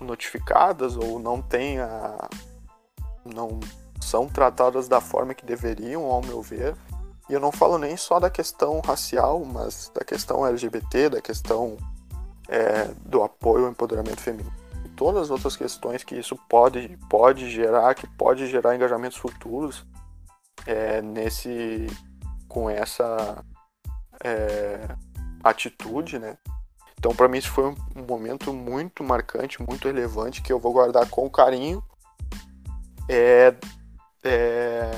notificadas ou não têm a, não são tratadas da forma que deveriam, ao meu ver. E eu não falo nem só da questão racial, mas da questão LGBT, da questão é, do apoio ao empoderamento feminino. E todas as outras questões que isso pode, pode gerar, que pode gerar engajamentos futuros é, nesse com essa é, atitude, né? Então, para mim, isso foi um, um, momento muito marcante, muito relevante, que eu vou guardar com carinho. É, é,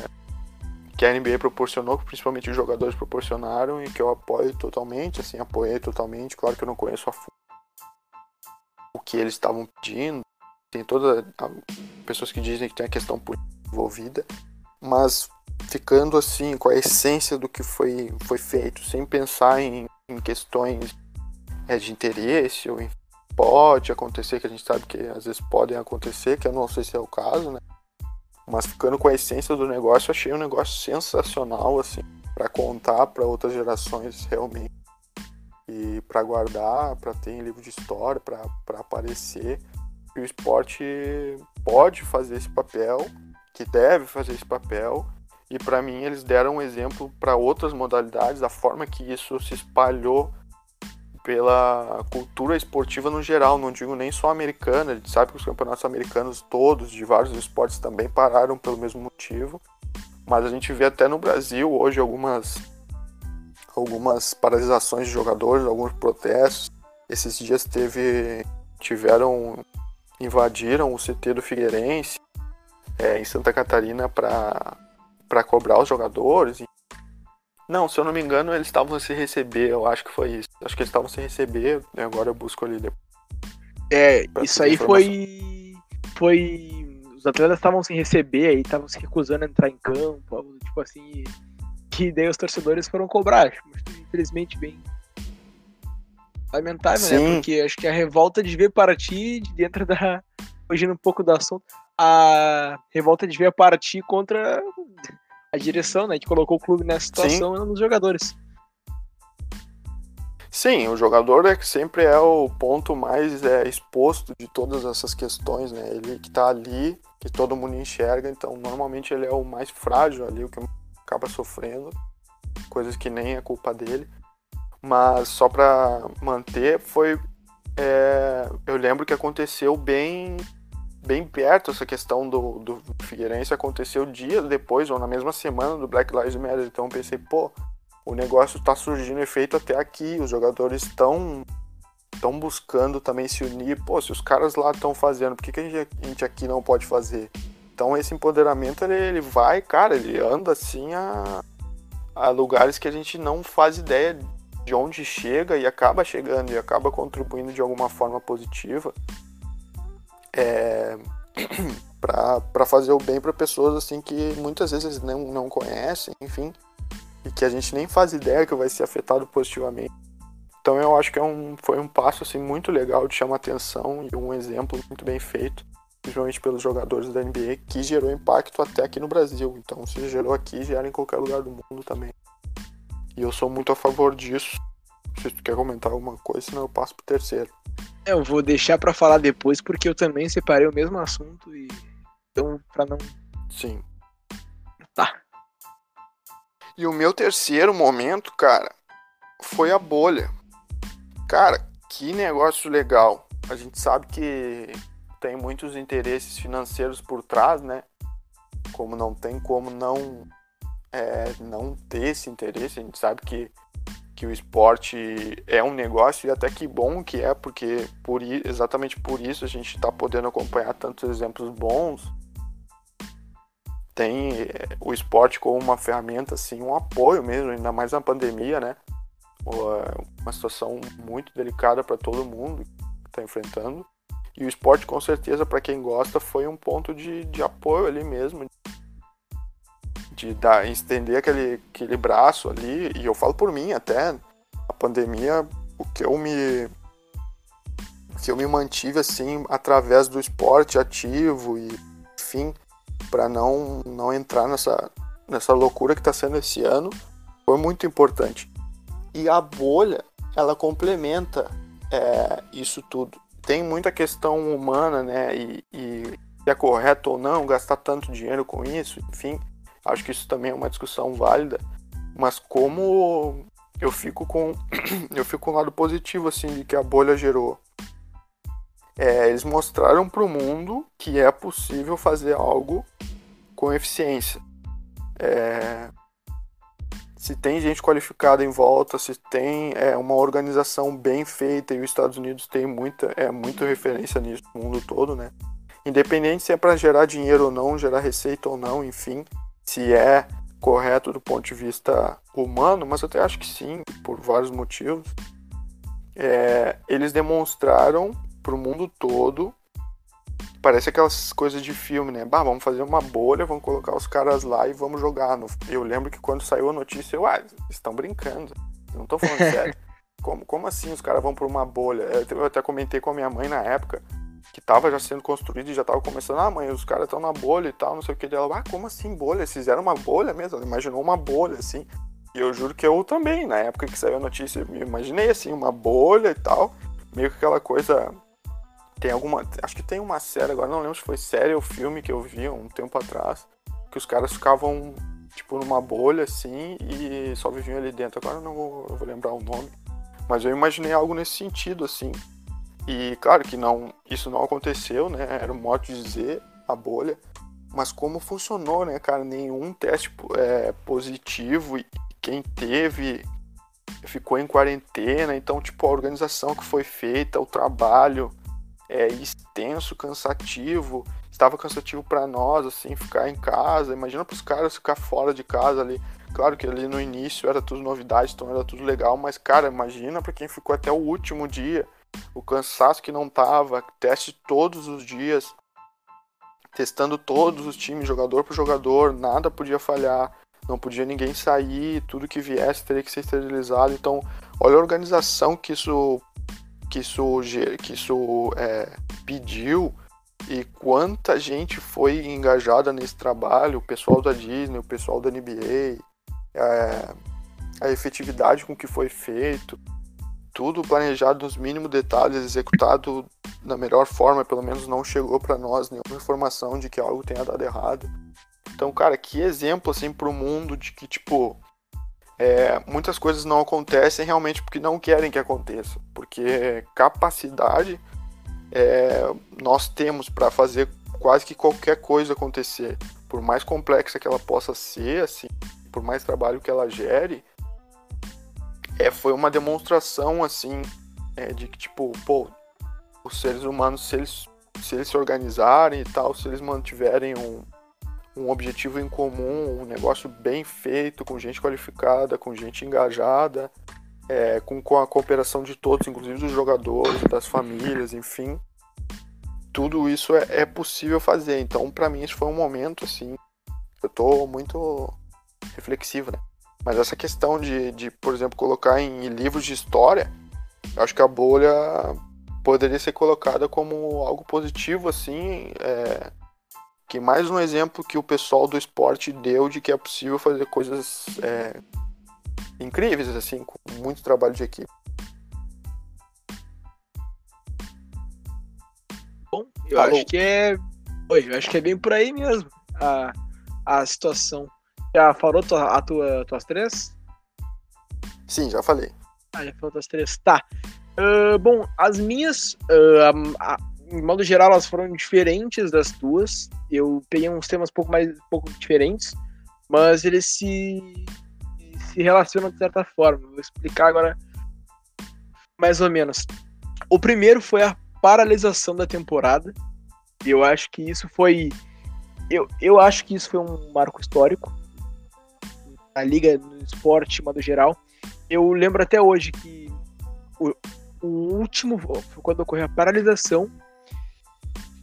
que a NBA proporcionou, que principalmente os jogadores proporcionaram e que eu apoio totalmente, assim, apoiei totalmente. Claro que eu não conheço a fundo o que eles estavam pedindo. Tem todas pessoas que dizem que tem a questão política envolvida, mas ficando assim com a essência do que foi, foi feito, sem pensar em, em questões é, de interesse ou em, pode acontecer, que a gente sabe que às vezes podem acontecer, que eu não sei se é o caso, né? Mas ficando com a essência do negócio, achei um negócio sensacional, assim, para contar para outras gerações realmente. E para guardar, para ter em livro de história, para aparecer. O esporte pode fazer esse papel, que deve fazer esse papel, e para mim eles deram um exemplo para outras modalidades, a forma que isso se espalhou pela cultura esportiva no geral, não digo nem só americana, a gente sabe que os campeonatos americanos todos, de vários esportes também pararam pelo mesmo motivo, mas a gente vê até no Brasil hoje algumas algumas paralisações de jogadores, alguns protestos. Esses dias teve tiveram invadiram o CT do Figueirense é, em Santa Catarina para para cobrar os jogadores. Não, se eu não me engano, eles estavam sem receber, eu acho que foi isso. Acho que eles estavam sem receber, né? agora eu busco ali depois. É, isso aí foi. Foi. Os atletas estavam sem receber, aí estavam se recusando a entrar em campo, tipo assim. Que daí os torcedores foram cobrar. Mas, infelizmente, bem. Lamentável, né? Sim. né? Porque acho que a revolta devia partir de dentro da. Fugindo um pouco do assunto, a revolta devia partir contra a direção, né? Que colocou o clube nessa situação Sim. nos jogadores. Sim, o jogador é que sempre é o ponto mais é, exposto de todas essas questões, né? Ele que tá ali, que todo mundo enxerga, então normalmente ele é o mais frágil ali, o que acaba sofrendo, coisas que nem é culpa dele. Mas só para manter, foi. É, eu lembro que aconteceu bem bem perto essa questão do, do Figueirense aconteceu dias depois ou na mesma semana do Black Lives Matter. Então eu pensei, pô, o negócio está surgindo efeito até aqui, os jogadores estão estão buscando também se unir. Pô, se os caras lá estão fazendo, por que, que a, gente, a gente aqui não pode fazer? Então esse empoderamento ele, ele vai, cara, ele anda assim a, a lugares que a gente não faz ideia de onde chega e acaba chegando e acaba contribuindo de alguma forma positiva é, para fazer o bem para pessoas assim que muitas vezes não, não conhecem, enfim, e que a gente nem faz ideia que vai ser afetado positivamente. Então eu acho que é um, foi um passo assim muito legal de chamar atenção e um exemplo muito bem feito, principalmente pelos jogadores da NBA, que gerou impacto até aqui no Brasil. Então se gerou aqui, gera em qualquer lugar do mundo também. E eu sou muito a favor disso. Se tu quer comentar alguma coisa, senão eu passo pro terceiro. Eu vou deixar para falar depois, porque eu também separei o mesmo assunto e. Então, pra não. Sim. Tá. E o meu terceiro momento, cara, foi a bolha. Cara, que negócio legal. A gente sabe que tem muitos interesses financeiros por trás, né? Como não tem como não é, não ter esse interesse. A gente sabe que que o esporte é um negócio e até que bom que é, porque por, exatamente por isso a gente está podendo acompanhar tantos exemplos bons. Tem eh, o esporte como uma ferramenta, assim, um apoio mesmo, ainda mais na pandemia, né? Uma situação muito delicada para todo mundo que está enfrentando. E o esporte, com certeza, para quem gosta, foi um ponto de, de apoio ali mesmo, de dar, estender aquele, aquele braço ali, e eu falo por mim até, a pandemia, o que eu me que eu me mantive assim através do esporte ativo e enfim, para não não entrar nessa nessa loucura que está sendo esse ano, foi muito importante. E a bolha, ela complementa é, isso tudo. Tem muita questão humana, né? E, e é correto ou não gastar tanto dinheiro com isso, enfim. Acho que isso também é uma discussão válida, mas como eu fico com eu fico com um lado positivo assim de que a bolha gerou. É, eles mostraram para o mundo que é possível fazer algo com eficiência. É, se tem gente qualificada em volta, se tem é, uma organização bem feita e os Estados Unidos tem muita é muita referência nisso no mundo todo, né? Independente se é para gerar dinheiro ou não, gerar receita ou não, enfim, se é correto do ponto de vista humano, mas eu até acho que sim, por vários motivos. É, eles demonstraram para o mundo todo. Parece aquelas coisas de filme, né? Bah, vamos fazer uma bolha, vamos colocar os caras lá e vamos jogar. Eu lembro que quando saiu a notícia, eu, ah, estão brincando. não estou falando sério. Como, como assim os caras vão por uma bolha? Eu até comentei com a minha mãe na época que tava já sendo construído e já tava começando, ah, mãe, os caras estão na bolha e tal, não sei o que dela. Ah, como assim bolha? Eles fizeram uma bolha mesmo? Ela imaginou uma bolha, assim. E eu juro que eu também, na época que saiu a notícia, eu imaginei assim, uma bolha e tal. Meio que aquela coisa. Tem alguma. Acho que tem uma série, agora não lembro se foi série ou filme que eu vi um tempo atrás. Que os caras ficavam, tipo, numa bolha assim e só viviam ali dentro. Agora eu não vou, eu vou lembrar o nome. Mas eu imaginei algo nesse sentido, assim. E claro que não, isso não aconteceu, né? Era um modo de dizer a bolha. Mas como funcionou, né, cara? Nenhum teste é, positivo e quem teve ficou em quarentena. Então, tipo, a organização que foi feita, o trabalho é extenso, cansativo. Estava cansativo para nós, assim, ficar em casa. Imagina para os caras ficar fora de casa ali. Claro que ali no início era tudo novidade, então era tudo legal, mas cara, imagina para quem ficou até o último dia o cansaço que não tava, teste todos os dias, testando todos os times, jogador por jogador, nada podia falhar, não podia ninguém sair, tudo que viesse teria que ser esterilizado. Então, olha a organização que isso que isso, que isso é, pediu e quanta gente foi engajada nesse trabalho, o pessoal da Disney, o pessoal da NBA, é, a efetividade com que foi feito. Tudo planejado nos mínimos detalhes, executado da melhor forma, pelo menos não chegou para nós nenhuma informação de que algo tenha dado errado. Então, cara, que exemplo assim pro mundo de que tipo é, muitas coisas não acontecem realmente porque não querem que aconteça, porque capacidade é, nós temos para fazer quase que qualquer coisa acontecer, por mais complexa que ela possa ser, assim, por mais trabalho que ela gere, é, foi uma demonstração assim é, de que tipo, pô, os seres humanos se eles se eles se organizarem e tal, se eles mantiverem um, um objetivo em comum, um negócio bem feito, com gente qualificada, com gente engajada, é, com, com a cooperação de todos, inclusive dos jogadores, das famílias, enfim. Tudo isso é, é possível fazer. Então, para mim, isso foi um momento, assim, eu tô muito reflexivo, né? Mas essa questão de, de, por exemplo, colocar em livros de história, eu acho que a bolha poderia ser colocada como algo positivo, assim, é, que mais um exemplo que o pessoal do esporte deu de que é possível fazer coisas é, incríveis, assim, com muito trabalho de equipe. Bom, eu Alô. acho que é. Oi, eu acho que é bem por aí mesmo a, a situação. Já falou tua, a tua, tuas três? Sim, já falei. Ah, já falou tuas três. Tá. Uh, bom, as minhas. Uh, a, a, em modo geral, elas foram diferentes das tuas. Eu peguei uns temas um pouco mais um pouco diferentes, mas eles se, se relacionam de certa forma. Vou explicar agora mais ou menos. O primeiro foi a paralisação da temporada. Eu acho que isso foi. Eu, eu acho que isso foi um marco histórico na liga, no esporte, de modo geral. Eu lembro até hoje que o, o último, quando ocorreu a paralisação,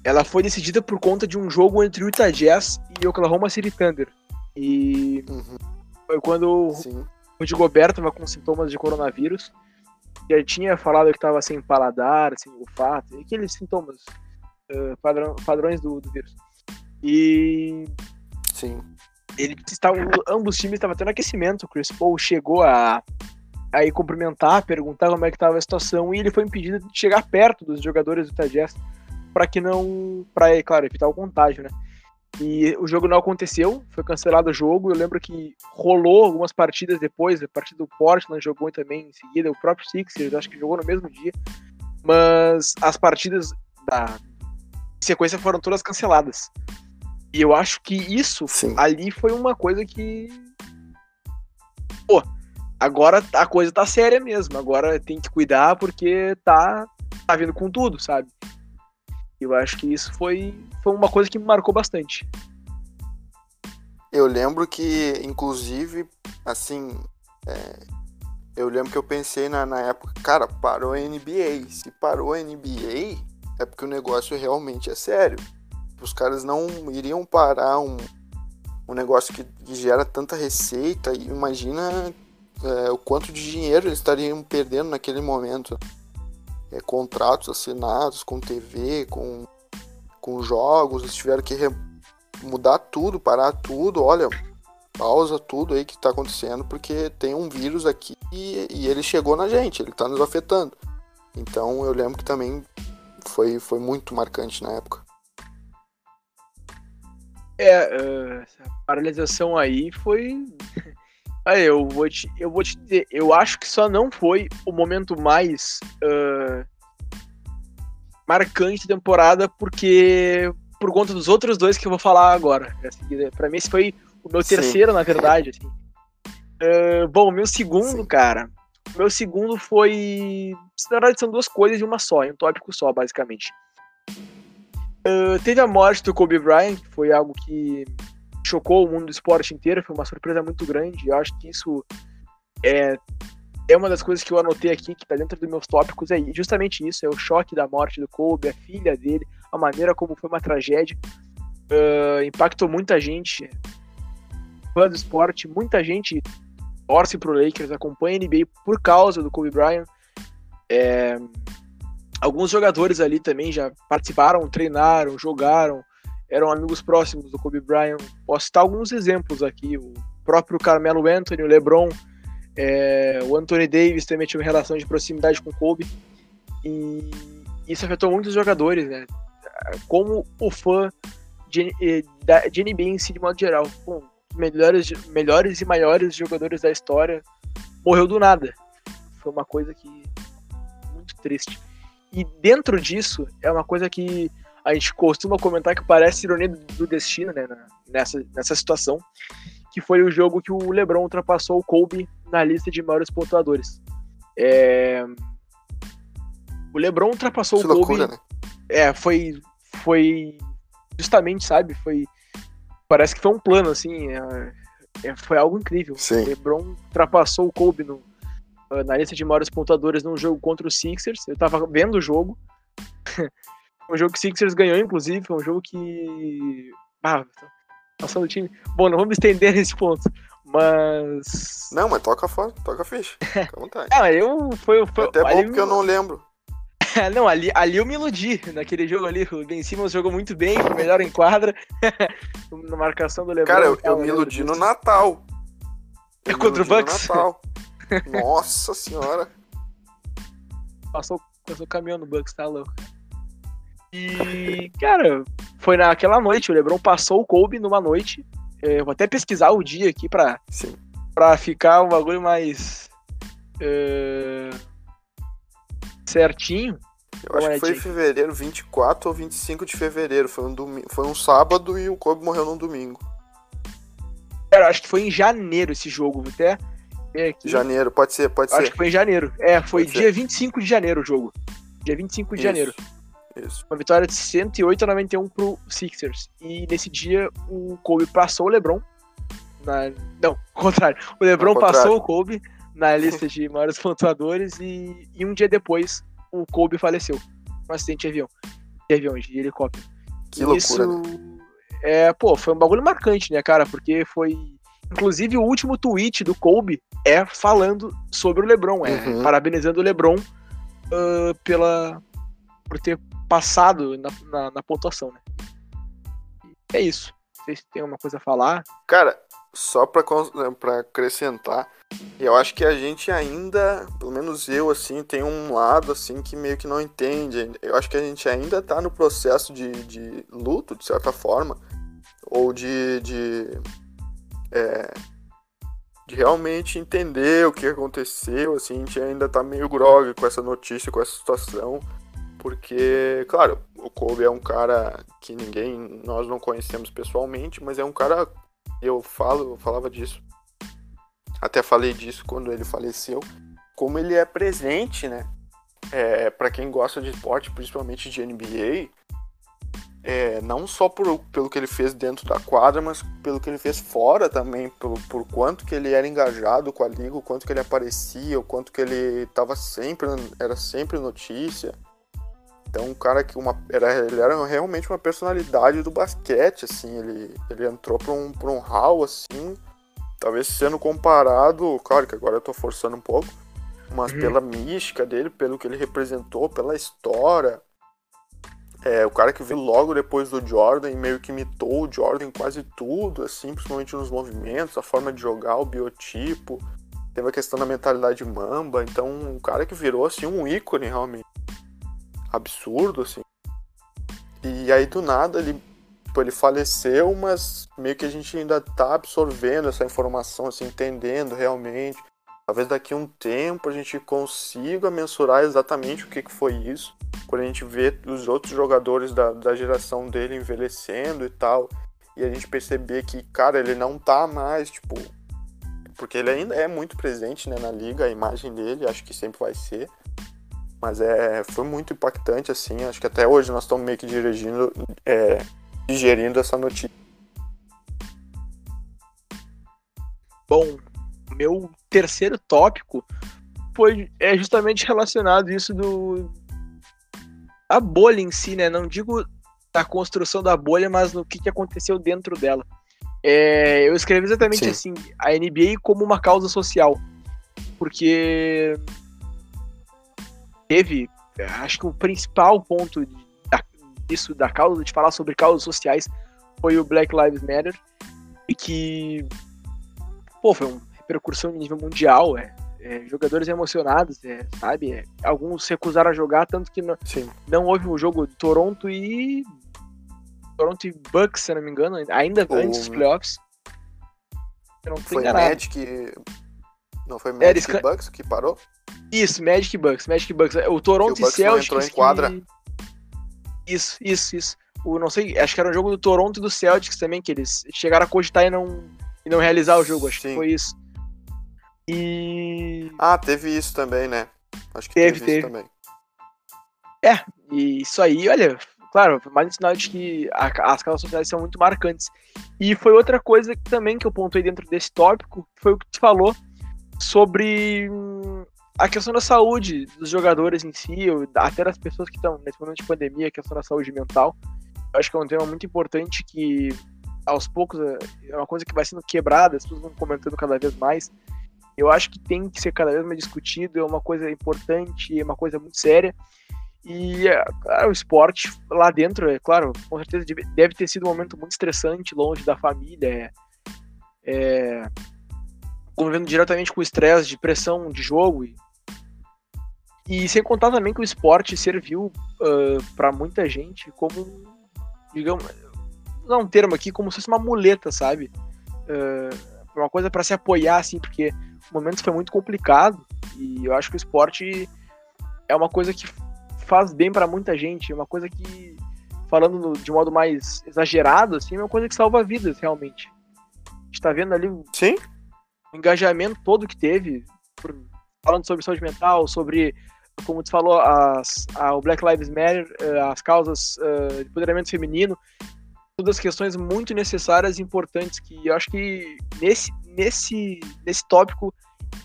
ela foi decidida por conta de um jogo entre o Utah Jazz e Oklahoma City Thunder. E uhum. foi quando Sim. o Rudy Gobert estava com sintomas de coronavírus. Já tinha falado que estava sem paladar, sem olfato, aqueles sintomas uh, padrão, padrões do, do, vírus. E Sim. Ele estava, ambos os times estavam tendo aquecimento. O Chris Paul chegou a aí cumprimentar, perguntar como é que estava a situação e ele foi impedido de chegar perto dos jogadores do Utah Jazz para que não, para claro, evitar o contágio, né? E o jogo não aconteceu, foi cancelado o jogo. Eu lembro que rolou algumas partidas depois, a partida do Portland jogou também em seguida, o próprio Sixers acho que jogou no mesmo dia. Mas as partidas da sequência foram todas canceladas. E eu acho que isso Sim. ali foi uma coisa que. Pô, agora a coisa tá séria mesmo. Agora tem que cuidar porque tá, tá vindo com tudo, sabe? Eu acho que isso foi, foi uma coisa que me marcou bastante. Eu lembro que, inclusive, assim, é, eu lembro que eu pensei na, na época, cara, parou a NBA. Se parou a NBA, é porque o negócio realmente é sério. Os caras não iriam parar um, um negócio que, que gera tanta receita e imagina é, o quanto de dinheiro eles estariam perdendo naquele momento é, contratos assinados com TV, com, com jogos, eles tiveram que mudar tudo, parar tudo, olha, pausa tudo aí que está acontecendo, porque tem um vírus aqui e, e, ele chegou na gente, ele está nos afetando. Então eu lembro que também foi, foi muito marcante na época. É, uh, essa paralisação aí foi. Aí, eu vou te, eu vou te dizer, eu acho que só não foi o momento mais uh, marcante da temporada, porque por conta dos outros dois que eu vou falar agora. Para mim, esse foi o meu Sim. terceiro, na verdade. Assim. Uh, bom, meu segundo, Sim. cara. Meu segundo foi. Na verdade, são duas coisas de uma só, um tópico só, basicamente. Uh, teve a morte do Kobe Bryant, que foi algo que chocou o mundo do esporte inteiro, foi uma surpresa muito grande. Eu acho que isso é, é uma das coisas que eu anotei aqui, que está dentro dos meus tópicos, é justamente isso, é o choque da morte do Kobe, a filha dele, a maneira como foi uma tragédia. Uh, impactou muita gente, fã do esporte, muita gente torce pro Lakers, acompanha a NBA por causa do Kobe Bryant. É, alguns jogadores ali também já participaram, treinaram, jogaram, eram amigos próximos do Kobe Bryant. Posso citar alguns exemplos aqui. O próprio Carmelo Anthony, o LeBron, É, o Anthony Davis também tinha uma relação de proximidade com o Kobe. E isso afetou muitos jogadores, né? Como o fã de, NBA em si, de modo geral. Melhores, melhores e maiores jogadores da história morreu do nada. Foi uma coisa que. muito triste. E dentro disso, é uma coisa que a gente costuma comentar que parece ironia do destino, né? Nessa, nessa situação. Que foi o jogo que o LeBron ultrapassou o Kobe na lista de maiores pontuadores. É... O LeBron ultrapassou que o Kobe. Loucura, né? É, foi, foi justamente, sabe? Foi parece que foi um plano assim. É, é, foi algo incrível. Sim. O LeBron ultrapassou o Kobe no, na lista de maiores pontuadores num jogo contra o Sixers. Eu tava vendo o jogo. um jogo que o Sixers ganhou, inclusive. Foi um jogo que. Ah, passando o time. Bom, não vamos estender nesse ponto. Mas. Não, mas toca fora, toca ficha. Fica à vontade. ah, eu. Foi, foi, é até bom porque eu não lembro. não, ali, ali eu me iludi naquele jogo ali. O Ben Simmons jogou muito bem, foi melhor em quadra. na marcação do LeBron. Cara, eu, eu me iludi no Natal. É contra o Bucks? Natal. Nossa senhora. Passou, passou o caminhão no Bucks, tá louco. E, cara, foi naquela noite. O LeBron passou o Kobe numa noite. Eu vou até pesquisar o dia aqui pra, Sim. pra ficar um bagulho mais. Uh, certinho. Eu acho que foi em fevereiro, 24 ou 25 de fevereiro. Foi um, domingo, foi um sábado e o Kobe morreu num domingo. Cara, acho que foi em janeiro esse jogo, até. Janeiro, pode ser, pode acho ser. Acho que foi em janeiro. É, foi pode dia ser. 25 de janeiro o jogo. Dia 25 de Isso. janeiro. Isso. Uma vitória de 108 a 91 pro Sixers. E nesse dia o Kobe passou o LeBron. Na... Não, ao contrário. O LeBron contrário. passou o Kobe na lista de maiores pontuadores e, e um dia depois o Kobe faleceu. Um acidente de avião. De avião, de helicóptero. Que Isso, loucura, né? É, pô, foi um bagulho marcante, né, cara? Porque foi. Inclusive, o último tweet do Kobe é falando sobre o LeBron, é Uhum. parabenizando o LeBron uh, pela, por ter passado na, na, na pontuação, né? É isso. Vocês têm alguma coisa a falar? Cara, só pra, cons- pra acrescentar, eu acho que a gente ainda, pelo menos eu, assim, tem um lado, assim, que meio que não entende. Eu acho que a gente ainda tá no processo de, de luto, de certa forma, ou de, de, é, de realmente entender o que aconteceu, assim, a gente ainda tá meio grog com essa notícia, com essa situação, porque, claro, o Kobe é um cara que ninguém, nós não conhecemos pessoalmente, mas é um cara, eu falo, eu falava disso, até falei disso quando ele faleceu, como ele é presente, né? É, para quem gosta de esporte, principalmente de NBA, é, não só por, pelo que ele fez dentro da quadra, mas pelo que ele fez fora também, pelo, por quanto que ele era engajado com a liga, o quanto que ele aparecia, o quanto que ele estava sempre, era sempre notícia. Então, um cara que uma, era, ele era realmente uma personalidade do basquete, assim, ele, ele entrou para um, pra um hall, assim, talvez sendo comparado, claro que agora eu tô forçando um pouco, mas Uhum. pela mística dele, pelo que ele representou, pela história. É, o cara que veio logo depois do Jordan e meio que imitou o Jordan em quase tudo, assim, principalmente nos movimentos, a forma de jogar, o biotipo. Teve a questão da mentalidade mamba, então um cara que virou assim um ícone realmente. Absurdo, assim. E aí do nada ele, tipo, ele faleceu, mas meio que a gente ainda tá absorvendo essa informação, assim, entendendo realmente. Talvez daqui a um tempo a gente consiga mensurar exatamente o que, que foi isso. Quando a gente vê os outros jogadores da, da geração dele envelhecendo e tal. E a gente perceber que, cara, ele não tá mais, tipo. Porque ele ainda é muito presente né, na liga, a imagem dele, acho que sempre vai ser. Mas é, foi muito impactante, assim. Acho que até hoje nós estamos meio que dirigindo, é, digerindo essa notícia. Bom, meu terceiro tópico foi é justamente relacionado isso do a bolha em si, né? Não digo da construção da bolha, mas no que, que aconteceu dentro dela. É, eu escrevi exatamente Sim. assim, a NBA como uma causa social, porque teve, acho que o principal ponto disso da causa, de falar sobre causas sociais, foi o Black Lives Matter, e que, pô, foi um repercussão em nível mundial, é, é jogadores emocionados, é, sabe? É, alguns recusaram a jogar, tanto que não, não houve o jogo de Toronto e. Toronto e Bucks, se não me engano, ainda antes dos playoffs. não foi Magic. Não foi é, Magic é, Bucks que parou? Isso, Magic Bucks, Magic Bucks. O Toronto o e Celtics. entrou em quadra. Que... Isso, isso, isso. O, não sei, acho que era um jogo do Toronto e do Celtics também, que eles chegaram a cogitar e não, e não realizar o jogo, acho Sim. que foi isso. E. Ah, teve isso também, né? Acho que teve, teve, teve. isso também. É, e isso aí, olha, claro, mais um sinal de que a, as causas sociais são muito marcantes. E foi outra coisa também que eu pontuei dentro desse tópico, foi o que tu falou sobre hum, a questão da saúde dos jogadores em si, até das pessoas que estão nesse momento de pandemia, a questão da saúde mental. Eu acho que é um tema muito importante que aos poucos é, é uma coisa que vai sendo quebrada, as pessoas vão comentando cada vez mais. Eu acho que tem que ser cada vez mais discutido, é uma coisa importante, é uma coisa muito séria. E é, claro, o esporte lá dentro, é claro, com certeza deve ter sido um momento muito estressante, longe da família, é, é convivendo diretamente com o estresse de pressão de jogo e e sem contar também que o esporte serviu uh, para muita gente como, digamos, não um termo aqui, como se fosse uma muleta, sabe? Uh, uma coisa para se apoiar, assim, porque o momento foi muito complicado e eu acho que o esporte é uma coisa que faz bem para muita gente, é uma coisa que, falando no, de modo mais exagerado, assim, é uma coisa que salva vidas, realmente. A gente tá vendo ali Sim? o engajamento todo que teve, por, falando sobre saúde mental, sobre como tu falou, as, a, o Black Lives Matter, eh, as causas uh, de empoderamento feminino, todas questões muito necessárias e importantes que eu acho que nesse, nesse, nesse tópico,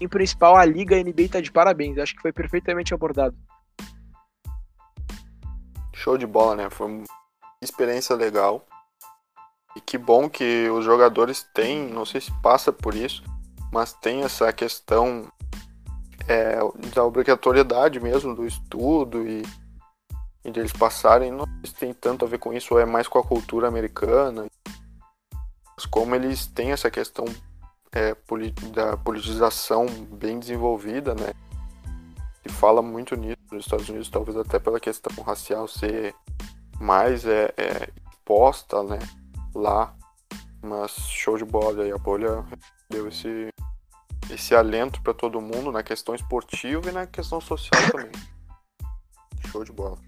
em principal, a Liga NBA está de parabéns. Eu acho que foi perfeitamente abordado. Show de bola, né? Foi uma experiência legal. E que bom que os jogadores têm, não sei se passa por isso, mas tem essa questão é, da obrigatoriedade mesmo do estudo e, e deles passarem, não sei se tem tanto a ver com isso, ou é mais com a cultura americana. Mas como eles têm essa questão é, da politização bem desenvolvida, né? E fala muito nisso nos Estados Unidos, talvez até pela questão racial ser mais é, é exposta, né? Lá. Mas show de bola e a bolha deu esse esse alento para todo mundo na questão esportiva e na questão social também. Show de bola.